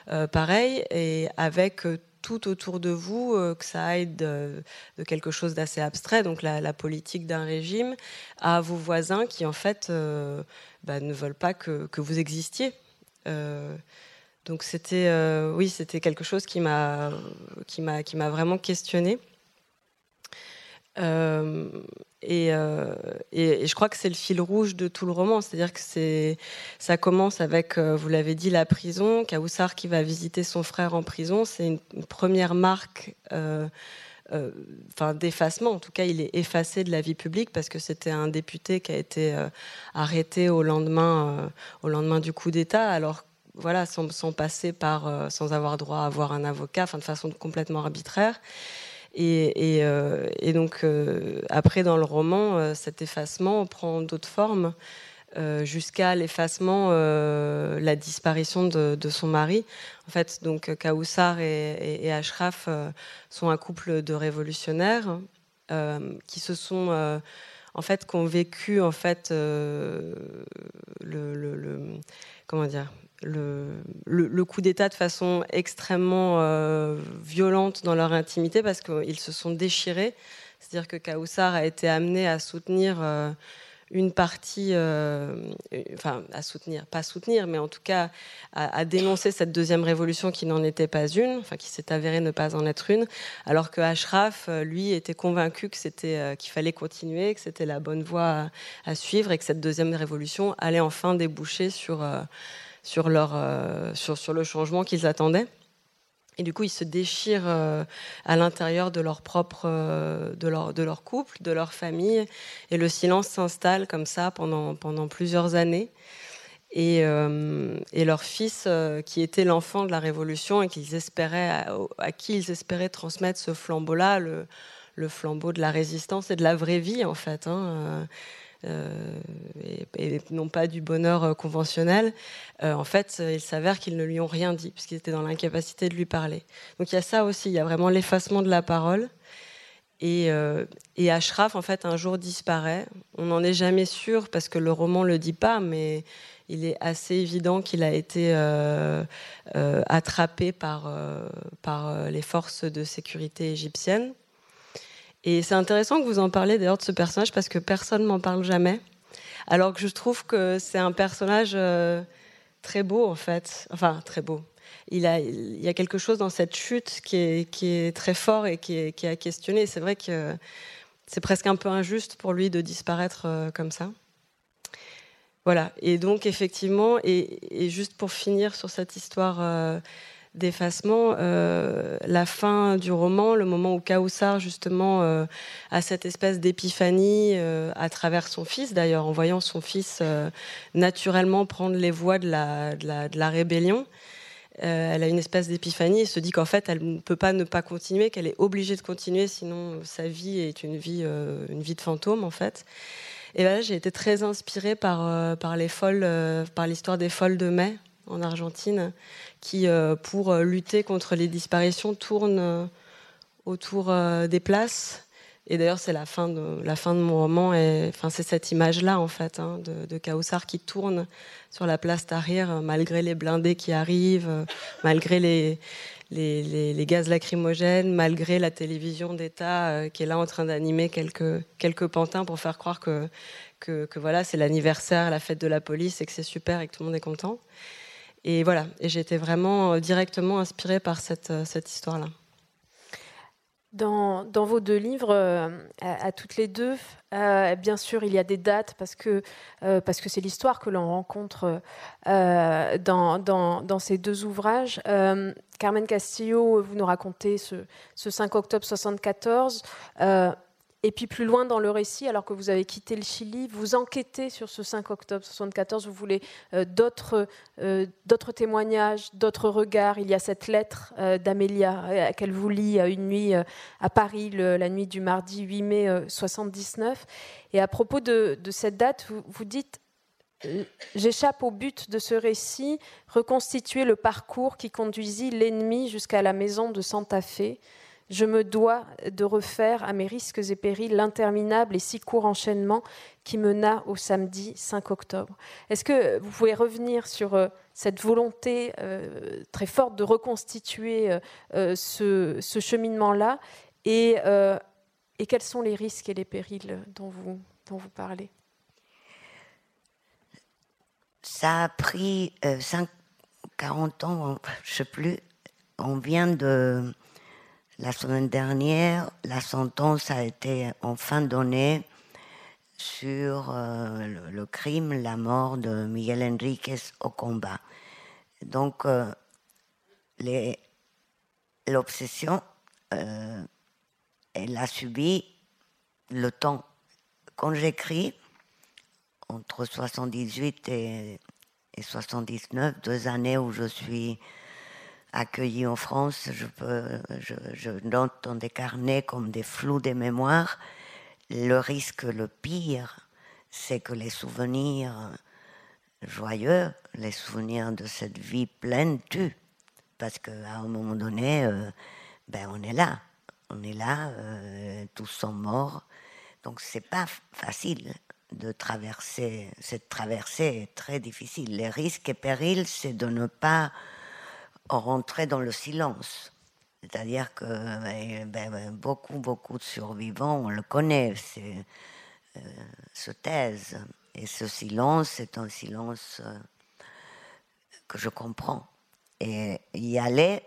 euh, pareille et avec tout autour de vous, que ça aille de, quelque chose d'assez abstrait, donc la, politique d'un régime, à vos voisins qui en fait bah, ne veulent pas que vous existiez. Donc c'était, oui, c'était quelque chose qui m'a, qui m'a, qui m'a vraiment questionné. Euh, euh, et, et, je crois que c'est le fil rouge de tout le roman, c'est-à-dire que c'est, ça commence avec, euh, vous l'avez dit, la prison, Kaoussar qui va visiter son frère en prison, c'est une, première marque. enfin d'effacement. En tout cas, il est effacé de la vie publique parce que c'était un député qui a été arrêté au lendemain, au lendemain du coup d'État. Alors voilà, sans, passer par, sans avoir droit à avoir un avocat, de façon complètement arbitraire. Euh, et, donc, euh, après, dans le roman, euh, cet effacement prend d'autres formes, jusqu'à l'effacement, la disparition de, son mari. En fait, donc, Kaoussar et, Ashraf sont un couple de révolutionnaires qui se sont. en fait, qui ont vécu en fait le, le comment dire le, coup d'État de façon extrêmement euh, violente dans leur intimité parce qu'ils se sont déchirés. C'est-à-dire que Kaoussar a été amené à soutenir euh, une partie, euh, enfin à soutenir, pas soutenir, mais en tout cas à, dénoncer cette deuxième révolution qui n'en était pas une, enfin qui s'est avérée ne pas en être une, alors que Ashraf, lui, était convaincu que qu'il fallait continuer, que c'était la bonne voie à, suivre et que cette deuxième révolution allait enfin déboucher sur sur, leur, euh, sur, sur le changement qu'ils attendaient. Et du coup, ils se déchirent euh, à l'intérieur de leur propre, euh, de, leur, de leur couple, de leur famille, et le silence s'installe comme ça pendant, pendant plusieurs années. Et, et, leur fils, qui était l'enfant de la Révolution et qu'ils espéraient, à, qui ils espéraient transmettre ce flambeau-là, le, le, flambeau de la résistance et de la vraie vie, en fait. Hein, et, non pas du bonheur euh, conventionnel, euh, en fait, il s'avère qu'ils ne lui ont rien dit, puisqu'ils étaient dans l'incapacité de lui parler. Donc il y a ça aussi, il y a vraiment l'effacement de la parole. Et, et, Ashraf, en fait, un jour disparaît. On n'en est jamais sûr parce que le roman ne le dit pas, mais il est assez évident qu'il a été attrapé par, par les forces de sécurité égyptiennes. Et c'est intéressant que vous en parlez d'ailleurs de ce personnage parce que personne m'en parle jamais. Alors que je trouve que c'est un personnage euh, très beau en fait. Enfin, très beau. Il, a, il y a quelque chose dans cette chute qui est, qui est très fort et qui est, qui a questionné. C'est vrai que c'est presque un peu injuste pour lui de disparaître euh, comme ça. Voilà. Et donc, effectivement, et, et, juste pour finir sur cette histoire. Euh, d'effacement, euh, la fin du roman, le moment où Kaussar justement euh, a cette espèce d'épiphanie euh, à travers son fils, d'ailleurs en voyant son fils naturellement prendre les voies de la, rébellion. elle a une espèce d'épiphanie et se dit qu'en fait elle ne peut pas ne pas continuer, qu'elle est obligée de continuer, sinon sa vie est une vie, une vie de fantôme en fait. Et là, j'ai été très inspirée par les folles, par l'histoire des folles de mai en Argentine, qui, euh, pour euh, lutter contre les disparitions, tourne euh, autour des places. Et d'ailleurs, c'est la fin de mon roman. Enfin, c'est cette image-là, en fait, hein, de, de qui tourne sur la place Tahrir, malgré les blindés qui arrivent, malgré les, gaz lacrymogènes, malgré la télévision d'État qui est là en train d'animer quelques, quelques pantins pour faire croire que, que, que voilà, c'est l'anniversaire, la fête de la police et que c'est super et que tout le monde est content. Et voilà, et j'ai été vraiment euh, directement inspirée par cette, euh, cette histoire-là. Dans, dans, vos deux livres, euh, à, toutes les deux, bien sûr, il y a des dates parce que c'est l'histoire que l'on rencontre dans, dans, dans, ces deux ouvrages. Carmen Castillo, vous nous racontez ce, ce 5 octobre 74. Et puis plus loin dans le récit, alors que vous avez quitté le Chili, vous enquêtez sur ce 5 octobre 74, vous voulez euh, euh, d'autres témoignages, d'autres regards. Il y a cette lettre euh, d'Amélia qu'elle vous lit une nuit à Paris, la nuit du mardi 8 mai 79. Et à propos de, cette date, vous dites J'échappe au but de ce récit, reconstituer le parcours qui conduisit l'ennemi jusqu'à la maison de Santa Fe je me dois de refaire à mes risques et périls l'interminable et si court enchaînement qui mena au samedi 5 octobre. Est-ce que vous pouvez revenir sur euh, cette volonté euh, très forte de reconstituer euh, ce, cheminement-là et, et, quels sont les risques et les périls dont vous, dont vous parlez? Ça a pris 5, 40 ans, je ne sais plus. On vient de la semaine dernière, la sentence a été enfin donnée sur euh, le, crime, la mort de Miguel Enriquez au combat. Donc, euh, l'obsession, euh, elle a subi le temps. Quand j'écris, entre 78 et, et 79, deux années où je suis accueilli en France, je, peux, je, note dans des carnets comme des flous de mémoire. Le risque le pire, c'est que les souvenirs joyeux, les souvenirs de cette vie pleine tuent. Parce qu'à un moment donné, euh, ben on est là. On est là, euh, tous sont morts. Donc c'est pas facile de traverser. Cette traversée est très difficile. Les risques et périls, c'est de ne pas rentrer dans le silence. C'est-à-dire que ben, ben, ben, beaucoup, beaucoup de survivants, on le connaît, euh, se taisent. Et ce silence, c'est un silence euh, que je comprends. Et y aller,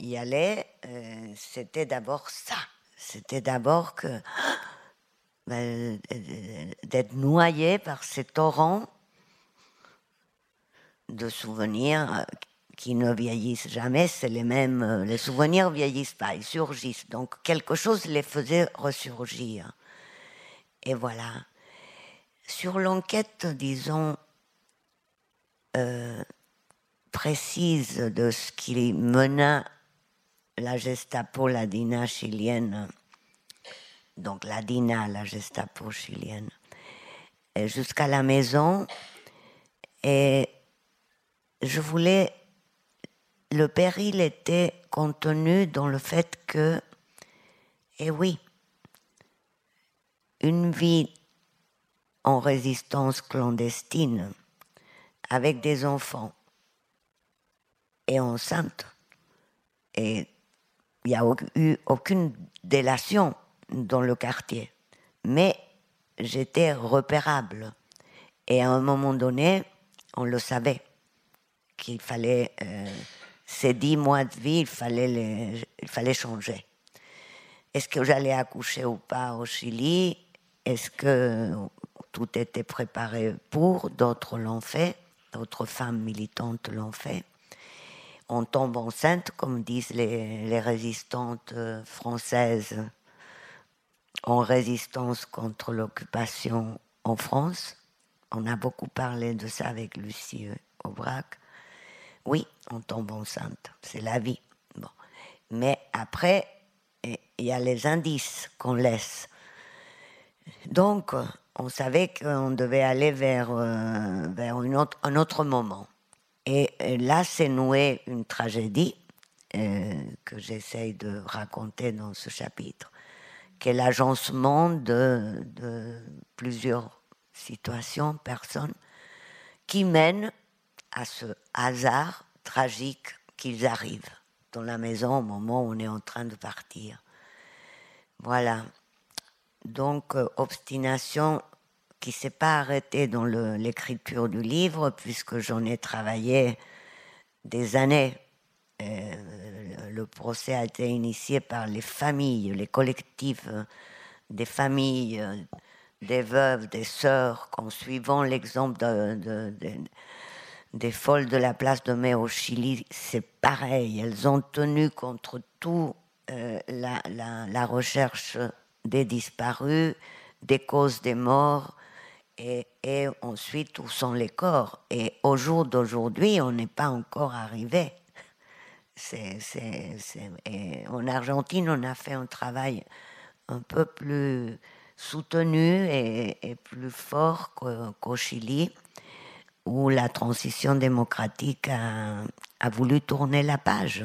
y aller, euh, c'était d'abord ça. C'était d'abord que d'être noyé par ces torrents de souvenirs qui ne vieillissent jamais, c'est les mêmes, euh, les souvenirs vieillissent pas, ils surgissent. Donc quelque chose les faisait ressurgir. Et voilà. Sur l'enquête, disons, euh, précise de ce qui mena la Gestapo, la DINA chilienne, donc la DINA, la Gestapo chilienne, jusqu'à la maison. Et je voulais. Le péril était contenu dans le fait que, eh oui, une vie en résistance clandestine avec des enfants et enceinte. Et il n'y a eu aucune délation dans le quartier. Mais j'étais repérable. Et à un moment donné, on le savait qu'il fallait, euh, ces dix mois de vie, il fallait, changer. Est-ce que j'allais accoucher ou pas au Chili? Est-ce que tout était préparé pour? D'autres l'ont fait, d'autres femmes militantes l'ont fait. On tombe enceinte, comme disent les, résistantes euh, françaises en résistance contre l'occupation en France. On a beaucoup parlé de ça avec Lucie Aubrac. Oui, on tombe enceinte, c'est la vie. Bon. Mais après, il y a les indices qu'on laisse. Donc, on savait qu'on devait aller vers, euh, vers un autre moment. Et, là, s'est nouée une tragédie euh, que j'essaye de raconter dans ce chapitre qui est l'agencement de, plusieurs situations, personnes, qui mènent à ce hasard tragique qu'ils arrivent dans la maison au moment où on est en train de partir. Voilà. Donc, euh, obstination qui ne s'est pas arrêtée dans l'écriture du livre, puisque j'en ai travaillé des années euh, le procès a été initié par les familles, les collectifs euh, des familles, des veuves, des sœurs, qu'en suivant l'exemple des folles de la place de mai au Chili, c'est pareil. Elles ont tenu contre tout la, recherche des disparus, des causes des morts, et, et ensuite où sont les corps? Et au jour d'aujourd'hui, on n'est pas encore arrivé en Argentine, on a fait un travail un peu plus soutenu et, plus fort qu'au Chili, où la transition démocratique a, voulu tourner la page.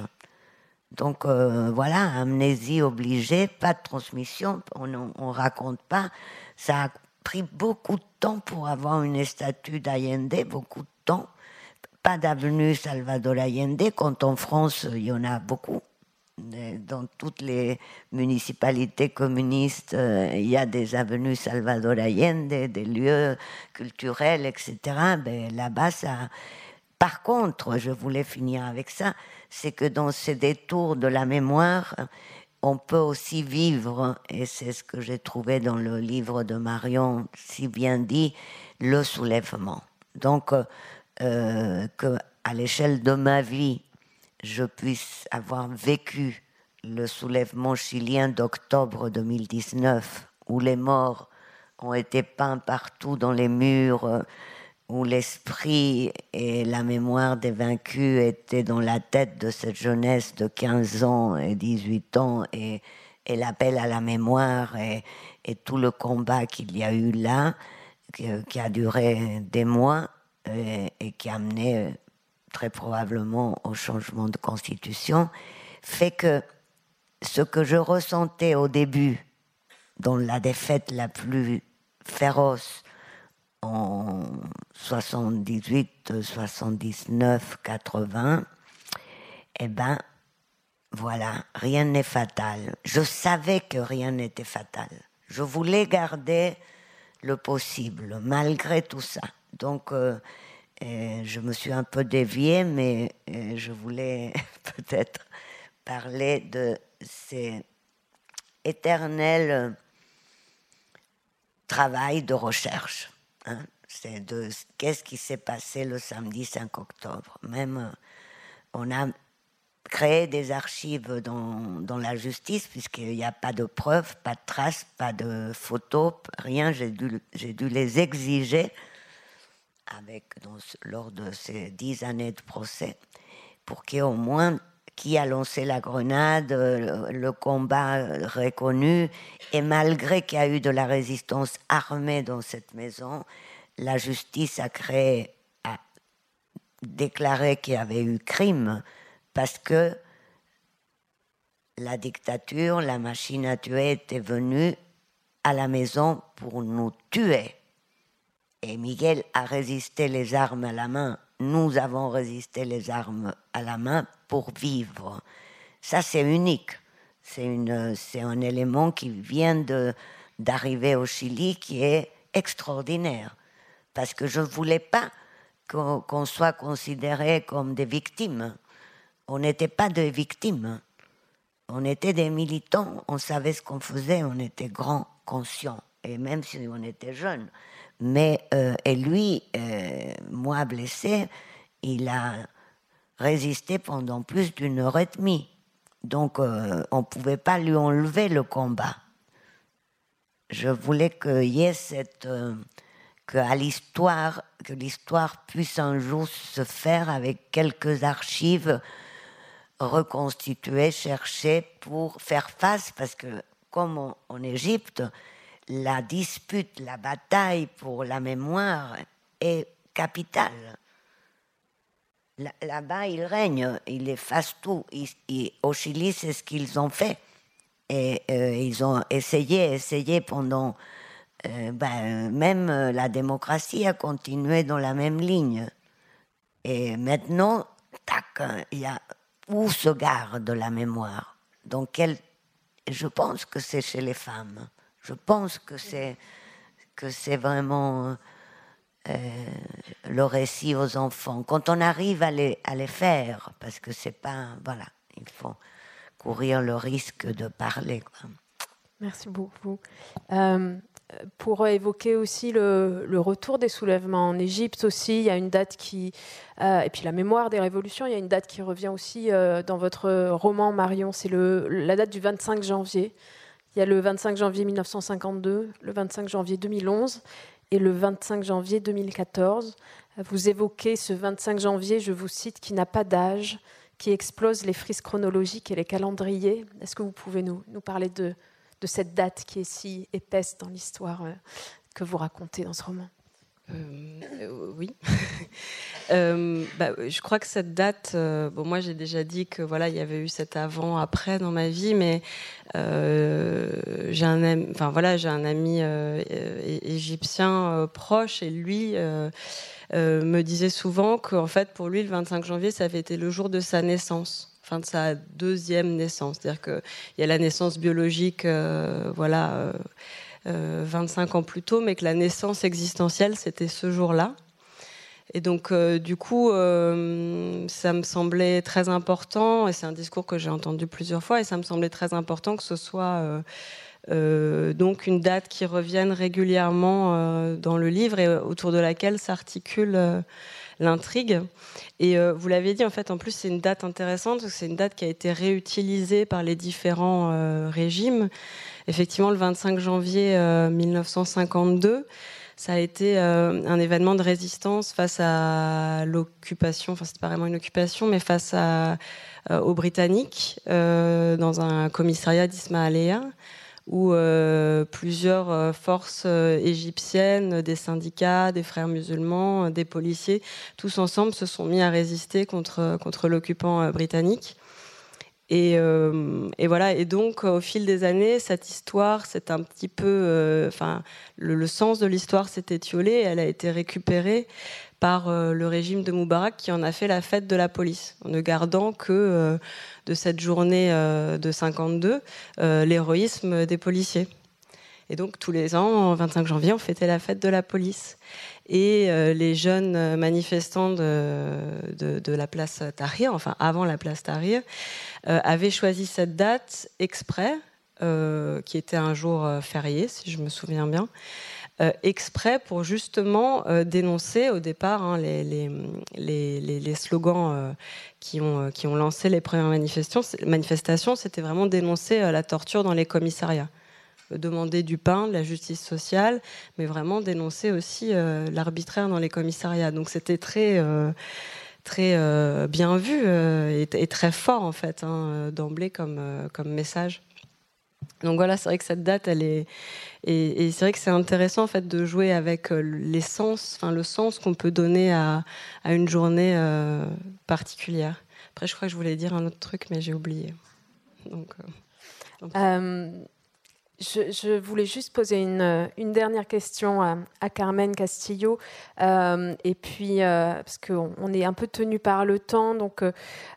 Donc euh, voilà, amnésie obligée, pas de transmission, on ne raconte pas. Ça a pris beaucoup de temps pour avoir une statue d'Allende, beaucoup de temps pas d'avenue Salvador Allende, quand en France, il y en a beaucoup. Dans toutes les municipalités communistes, euh, il y a des avenues Salvador Allende, des lieux culturels, etc. Ben, là-bas, ça. Par contre, je voulais finir avec ça, c'est que dans ces détours de la mémoire, on peut aussi vivre, et c'est ce que j'ai trouvé dans le livre de Marion, si bien dit, le soulèvement. Donc, euh, euh, à l'échelle de ma vie, je puisse avoir vécu le soulèvement chilien d'octobre 2019, où les morts ont été peints partout dans les murs, où l'esprit et la mémoire des vaincus étaient dans la tête de cette jeunesse de 15 ans et 18 ans, et, l'appel à la mémoire et, tout le combat qu'il y a eu là, qui a duré des mois, et, qui a amené euh, très probablement au changement de constitution, fait que ce que je ressentais au début, dans la défaite la plus féroce en 78, 79, 80, eh ben, voilà, rien n'est fatal. Je savais que rien n'était fatal. Je voulais garder le possible, malgré tout ça. Donc, euh, euh, je me suis un peu déviée, mais euh, je voulais peut-être parler de ces éternels travail de recherche. Hein. C'est de qu'est-ce qui s'est passé le samedi 5 octobre. Même on a créé des archives dans, la justice puisqu'il n'y a pas de preuves, pas de traces, pas de photos, rien. J'ai dû les exiger lors de ces dix années de procès, pour qu'au moins qui a lancé la grenade, le, combat reconnu, et malgré qu'il y a eu de la résistance armée dans cette maison, la justice a créé, a déclaré qu'il y avait eu crime parce que la dictature, la machine à tuer était venue à la maison pour nous tuer. Et Miguel a résisté les armes à la main. Nous avons résisté les armes à la main pour vivre. Ça, c'est unique. C'est, un élément qui vient d'arriver au Chili qui est extraordinaire. Parce que je ne voulais pas qu'on, soit considéré comme des victimes. On n'était pas des victimes. On était des militants, on savait ce qu'on faisait, on était grands, conscients, et même si on était jeunes. Mais, euh, et lui, euh, moi blessé, il a résisté pendant plus d'une heure et demie. Donc, euh, on ne pouvait pas lui enlever le combat. Je voulais qu'il y ait cette. que l'histoire, que l'histoire puisse un jour se faire avec quelques archives reconstituées, cherchées pour faire face, parce que comme en Égypte, la dispute, la bataille pour la mémoire est capitale. Là-bas, il règne, il efface tout. au Chili, c'est ce qu'ils ont fait. Et euh, ils ont essayé, essayé pendant. Euh, ben, même la démocratie a continué dans la même ligne. Et maintenant, tac, il y a où se garde la mémoire? Donc, je pense que c'est chez les femmes. Je pense que c'est que c'est vraiment euh, le récit aux enfants. Quand on arrive à les, faire, parce que c'est pas voilà, il faut courir le risque de parler. Merci beaucoup. Euh, pour évoquer aussi le, retour des soulèvements en Égypte aussi, il y a une date qui euh, et puis la mémoire des révolutions, il y a une date qui revient aussi dans votre roman Marion, c'est la date du 25 janvier. Il y a le 25 janvier 1952, le 25 janvier 2011 et le 25 janvier 2014. Vous évoquez ce 25 janvier, je vous cite, qui n'a pas d'âge, qui explose les frises chronologiques et les calendriers. Est-ce que vous pouvez nous, parler de, de cette date qui est si épaisse dans l'histoire euh, que vous racontez dans ce roman? Euh, oui. Euh, bah, je crois que cette date, euh, bon, moi j'ai déjà dit que voilà, il y avait eu cet avant-après dans ma vie, mais j'ai un, ami, enfin voilà, j'ai un ami égyptien proche et lui me disait souvent qu'en fait pour lui le 25 janvier ça avait été le jour de sa naissance fin de sa deuxième naissance. C'est-à-dire qu'il y a la naissance biologique, voilà, 25 euh, ans plus tôt, mais que la naissance existentielle, c'était ce jour-là. Et donc, euh, du coup, euh, ça me semblait très important, et c'est un discours que j'ai entendu plusieurs fois, et ça me semblait très important que ce soit donc une date qui revienne régulièrement dans le livre et autour de laquelle s'articule l'intrigue. Et vous l'avez dit, en fait, en plus, c'est une date intéressante, c'est une date qui a été réutilisée par les différents régimes effectivement, le 25 janvier 1952, euh, ça a été euh, un événement de résistance face à l'occupation, enfin, c'est pas vraiment une occupation, mais face euh, aux Britanniques dans un commissariat d'Ismaïlia où plusieurs forces égyptiennes, des syndicats, des frères musulmans, des policiers, tous ensemble se sont mis à résister contre, contre l'occupant britannique. Euh, et, voilà. Et donc, au fil des années, cette histoire, c'est un petit peu, euh, enfin, le, sens de l'histoire s'est étiolé. Elle a été récupérée par euh, le régime de Moubarak, qui en a fait la fête de la police, en ne gardant que de cette journée de 52 l'héroïsme des policiers. Et donc, tous les ans, le 25 janvier, on fêtait la fête de la police. Et les jeunes manifestants de, la place Tahrir, enfin avant la place Tahrir, euh, avait choisi cette date exprès, euh, qui était un jour euh, férié, si je me souviens bien, exprès pour justement dénoncer au départ hein, les, slogans qui, ont, qui ont lancé les premières manifestations c'était vraiment dénoncer la torture dans les commissariats. Demander du pain, de la justice sociale, mais vraiment dénoncer aussi l'arbitraire dans les commissariats. Donc c'était très très bien vu et, très fort en fait hein, d'emblée comme, comme message. Donc voilà, c'est vrai que cette date, elle est, et, c'est vrai que c'est intéressant en fait de jouer avec euh, les sens, enfin le sens qu'on peut donner à, une journée euh, particulière. Après, je crois que je voulais dire un autre truc, mais j'ai oublié. Euh, je, voulais juste poser une, dernière question à, Carmen Castillo. et puis, parce qu'on est un peu tenu par le temps, donc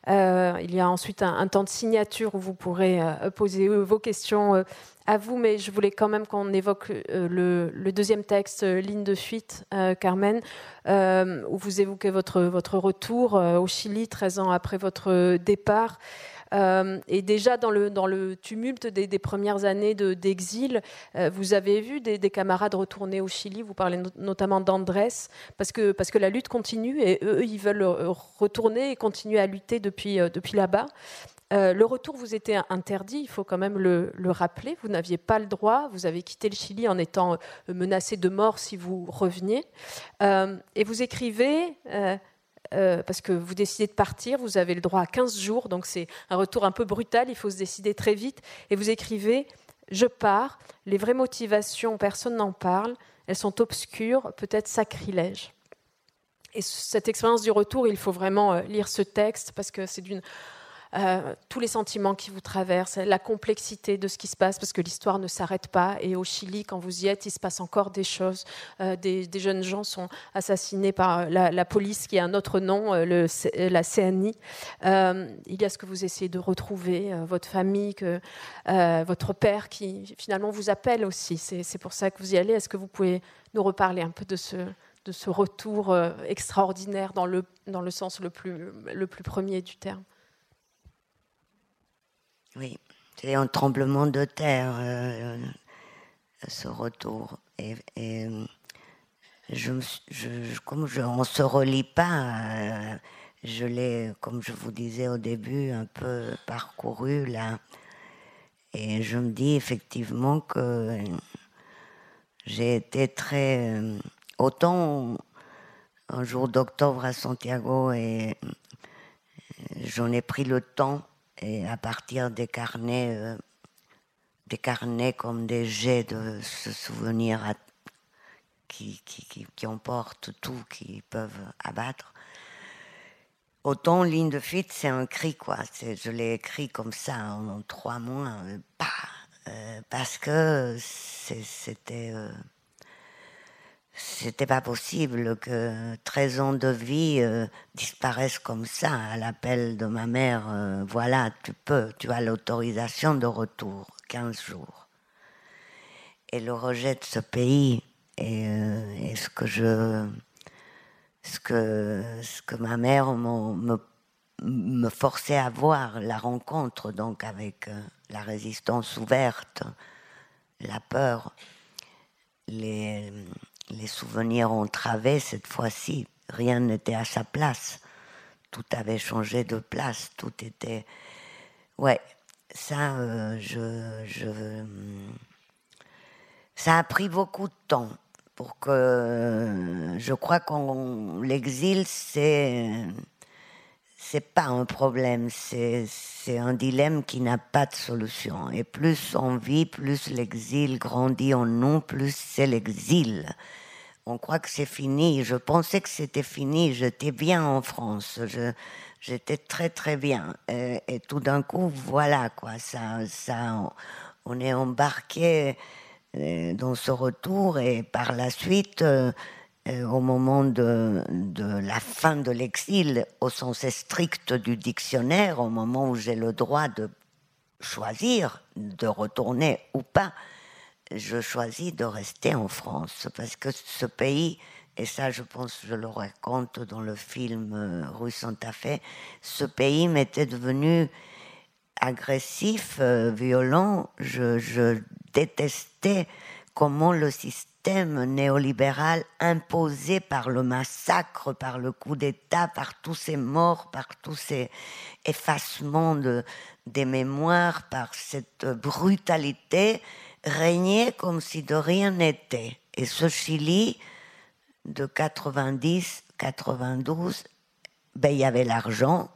il y a ensuite un, temps de signature où vous pourrez poser vos questions à vous, mais je voulais quand même qu'on évoque euh, le, deuxième texte, euh, Ligne de fuite, euh, Carmen, où vous évoquez votre, votre retour au Chili 13 ans après votre départ. Et déjà dans le, tumulte des, premières années d'exil, vous avez vu des, camarades retourner au Chili, vous parlez notamment d'Andrés, parce que, parce que la lutte continue et eux, ils veulent retourner et continuer à lutter depuis, depuis là-bas. Euh, le retour vous était interdit, il faut quand même le, rappeler. Vous n'aviez pas le droit. Vous avez quitté le Chili en étant euh, menacé de mort si vous reveniez. Euh, et vous écrivez, parce que vous décidez de partir, vous avez le droit à 15 jours, donc c'est un retour un peu brutal, il faut se décider très vite. Et vous écrivez, je pars, les vraies motivations, personne n'en parle, elles sont obscures, peut-être sacrilèges. Et cette expérience du retour, il faut vraiment lire ce texte parce que c'est d'une euh, tous les sentiments qui vous traversent, la complexité de ce qui se passe, parce que l'histoire ne s'arrête pas. Et au Chili, quand vous y êtes, il se passe encore des choses. Euh, des, jeunes gens sont assassinés par la, police, qui a un autre nom, euh, la CNI. il y a ce que vous essayez de retrouver, votre famille, que, votre père qui finalement vous appelle aussi. C'est pour ça que vous y allez. Est-ce que vous pouvez nous reparler un peu de ce, retour extraordinaire dans le, sens le plus premier du terme? Oui, c'est un tremblement de terre, euh, ce retour. Et, je, je, comme on ne se relie pas, euh, je l'ai, comme je vous disais au début, un peu parcouru là. Et je me dis effectivement que j'ai été très. Autant un jour d'octobre à Santiago, et j'en ai pris le temps et à partir des carnets, euh, des carnets comme des jets de ce souvenir qui, qui, emportent tout, qui peuvent abattre. Autant ligne de fuite, c'est un cri, quoi. Je l'ai écrit comme ça en, trois mois, euh, euh, parce que c'était c'était pas possible que 13 ans de vie euh, disparaissent comme ça à l'appel de ma mère. Euh, voilà, tu peux, tu as l'autorisation de retour, 15 jours. Et le rejet de ce pays et, euh, ce que je, ce que, ce que ma mère me, me forçait à voir, la rencontre donc avec la résistance ouverte, la peur, les les souvenirs ont travé cette fois-ci. Rien n'était à sa place. Tout avait changé de place. Tout était. Ouais, ça, euh, je, je, ça a pris beaucoup de temps pour que. Je crois qu'on l'exil, c'est c'est pas un problème, c'est un dilemme qui n'a pas de solution. Et plus on vit, plus l'exil grandit en nous, plus c'est l'exil. On croit que c'est fini. Je pensais que c'était fini. J'étais bien en France. J'étais très très bien. Et, tout d'un coup, voilà quoi. Ça, ça, on est embarqué euh, dans ce retour et par la suite. Euh, euh, au moment de, la fin de l'exil, au sens strict du dictionnaire, au moment où j'ai le droit de choisir de retourner ou pas, je choisis de rester en France. Parce que ce pays, et ça je pense je le raconte dans le film euh, Rue Santa Fe, ce pays m'était devenu agressif, euh, violent, je détestais comment le système néolibéral imposé par le massacre, par le coup d'État, par tous ces morts, par tous ces effacements de, des mémoires, par cette brutalité, régnait comme si de rien n'était. Et ce Chili, de 90, 92, ben, il y avait l'argent,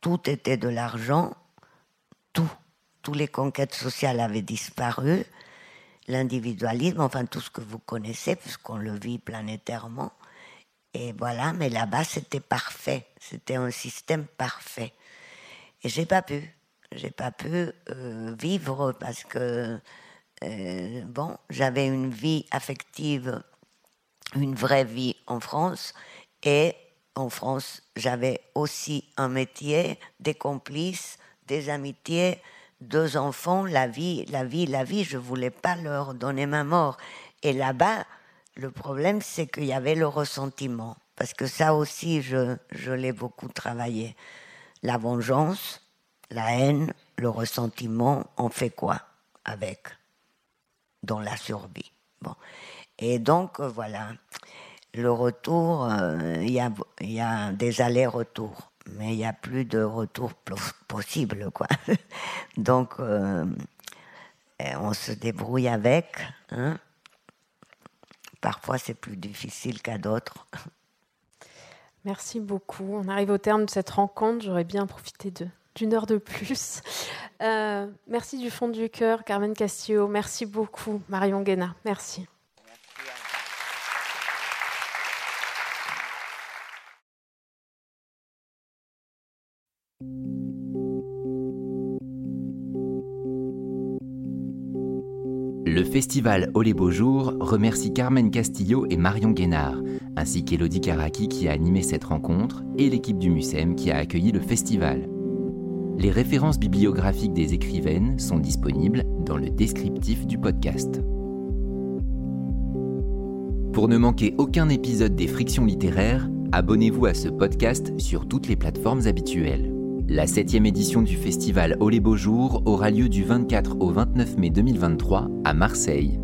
tout était de l'argent, tout, tous les conquêtes sociales avaient disparu, l'individualisme, enfin tout ce que vous connaissez, puisqu'on le vit planétairement. Et voilà, mais là-bas, c'était parfait. C'était un système parfait. Et j'ai pas pu. J'ai pas pu euh, vivre parce que, euh, bon, j'avais une vie affective, une vraie vie en France. Et en France, j'avais aussi un métier, des complices, des amitiés, deux enfants, la vie, la vie, la vie. Je voulais pas leur donner ma mort. Et là-bas, le problème, c'est qu'il y avait le ressentiment. Parce que ça aussi, je, l'ai beaucoup travaillé. La vengeance, la haine, le ressentiment, on fait quoi avec? Dans la survie. Bon. Et donc, euh, voilà. Le retour, euh, il y, a, y, a, des allers-retours, mais il n'y a plus de retour possible, quoi. donc, euh, on se débrouille avec. Hein Parfois, c'est plus difficile qu'à d'autres. Merci beaucoup. On arrive au terme de cette rencontre. J'aurais bien profité d'une heure de plus. Euh, merci du fond du cœur, Carmen Castillo. Merci beaucoup, Marion Guéna. Merci. Le festival Olé Beaux Jours remercie Carmen Castillo et Marion Guénard, ainsi qu'Elodie Karaki qui a animé cette rencontre et l'équipe du MUSEM qui a accueilli le festival. Les références bibliographiques des écrivaines sont disponibles dans le descriptif du podcast. Pour ne manquer aucun épisode des Frictions littéraires, abonnez-vous à ce podcast sur toutes les plateformes habituelles. La septième édition du festival Au les Beaux Jours aura lieu du 24 au 29 mai 2023 à Marseille.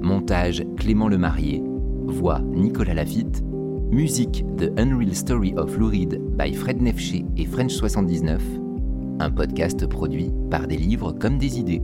Montage Clément Lemarié. Voix Nicolas Lafitte. Musique The Unreal Story of Louride by Fred Nefché et French79. Un podcast produit par des livres comme des idées.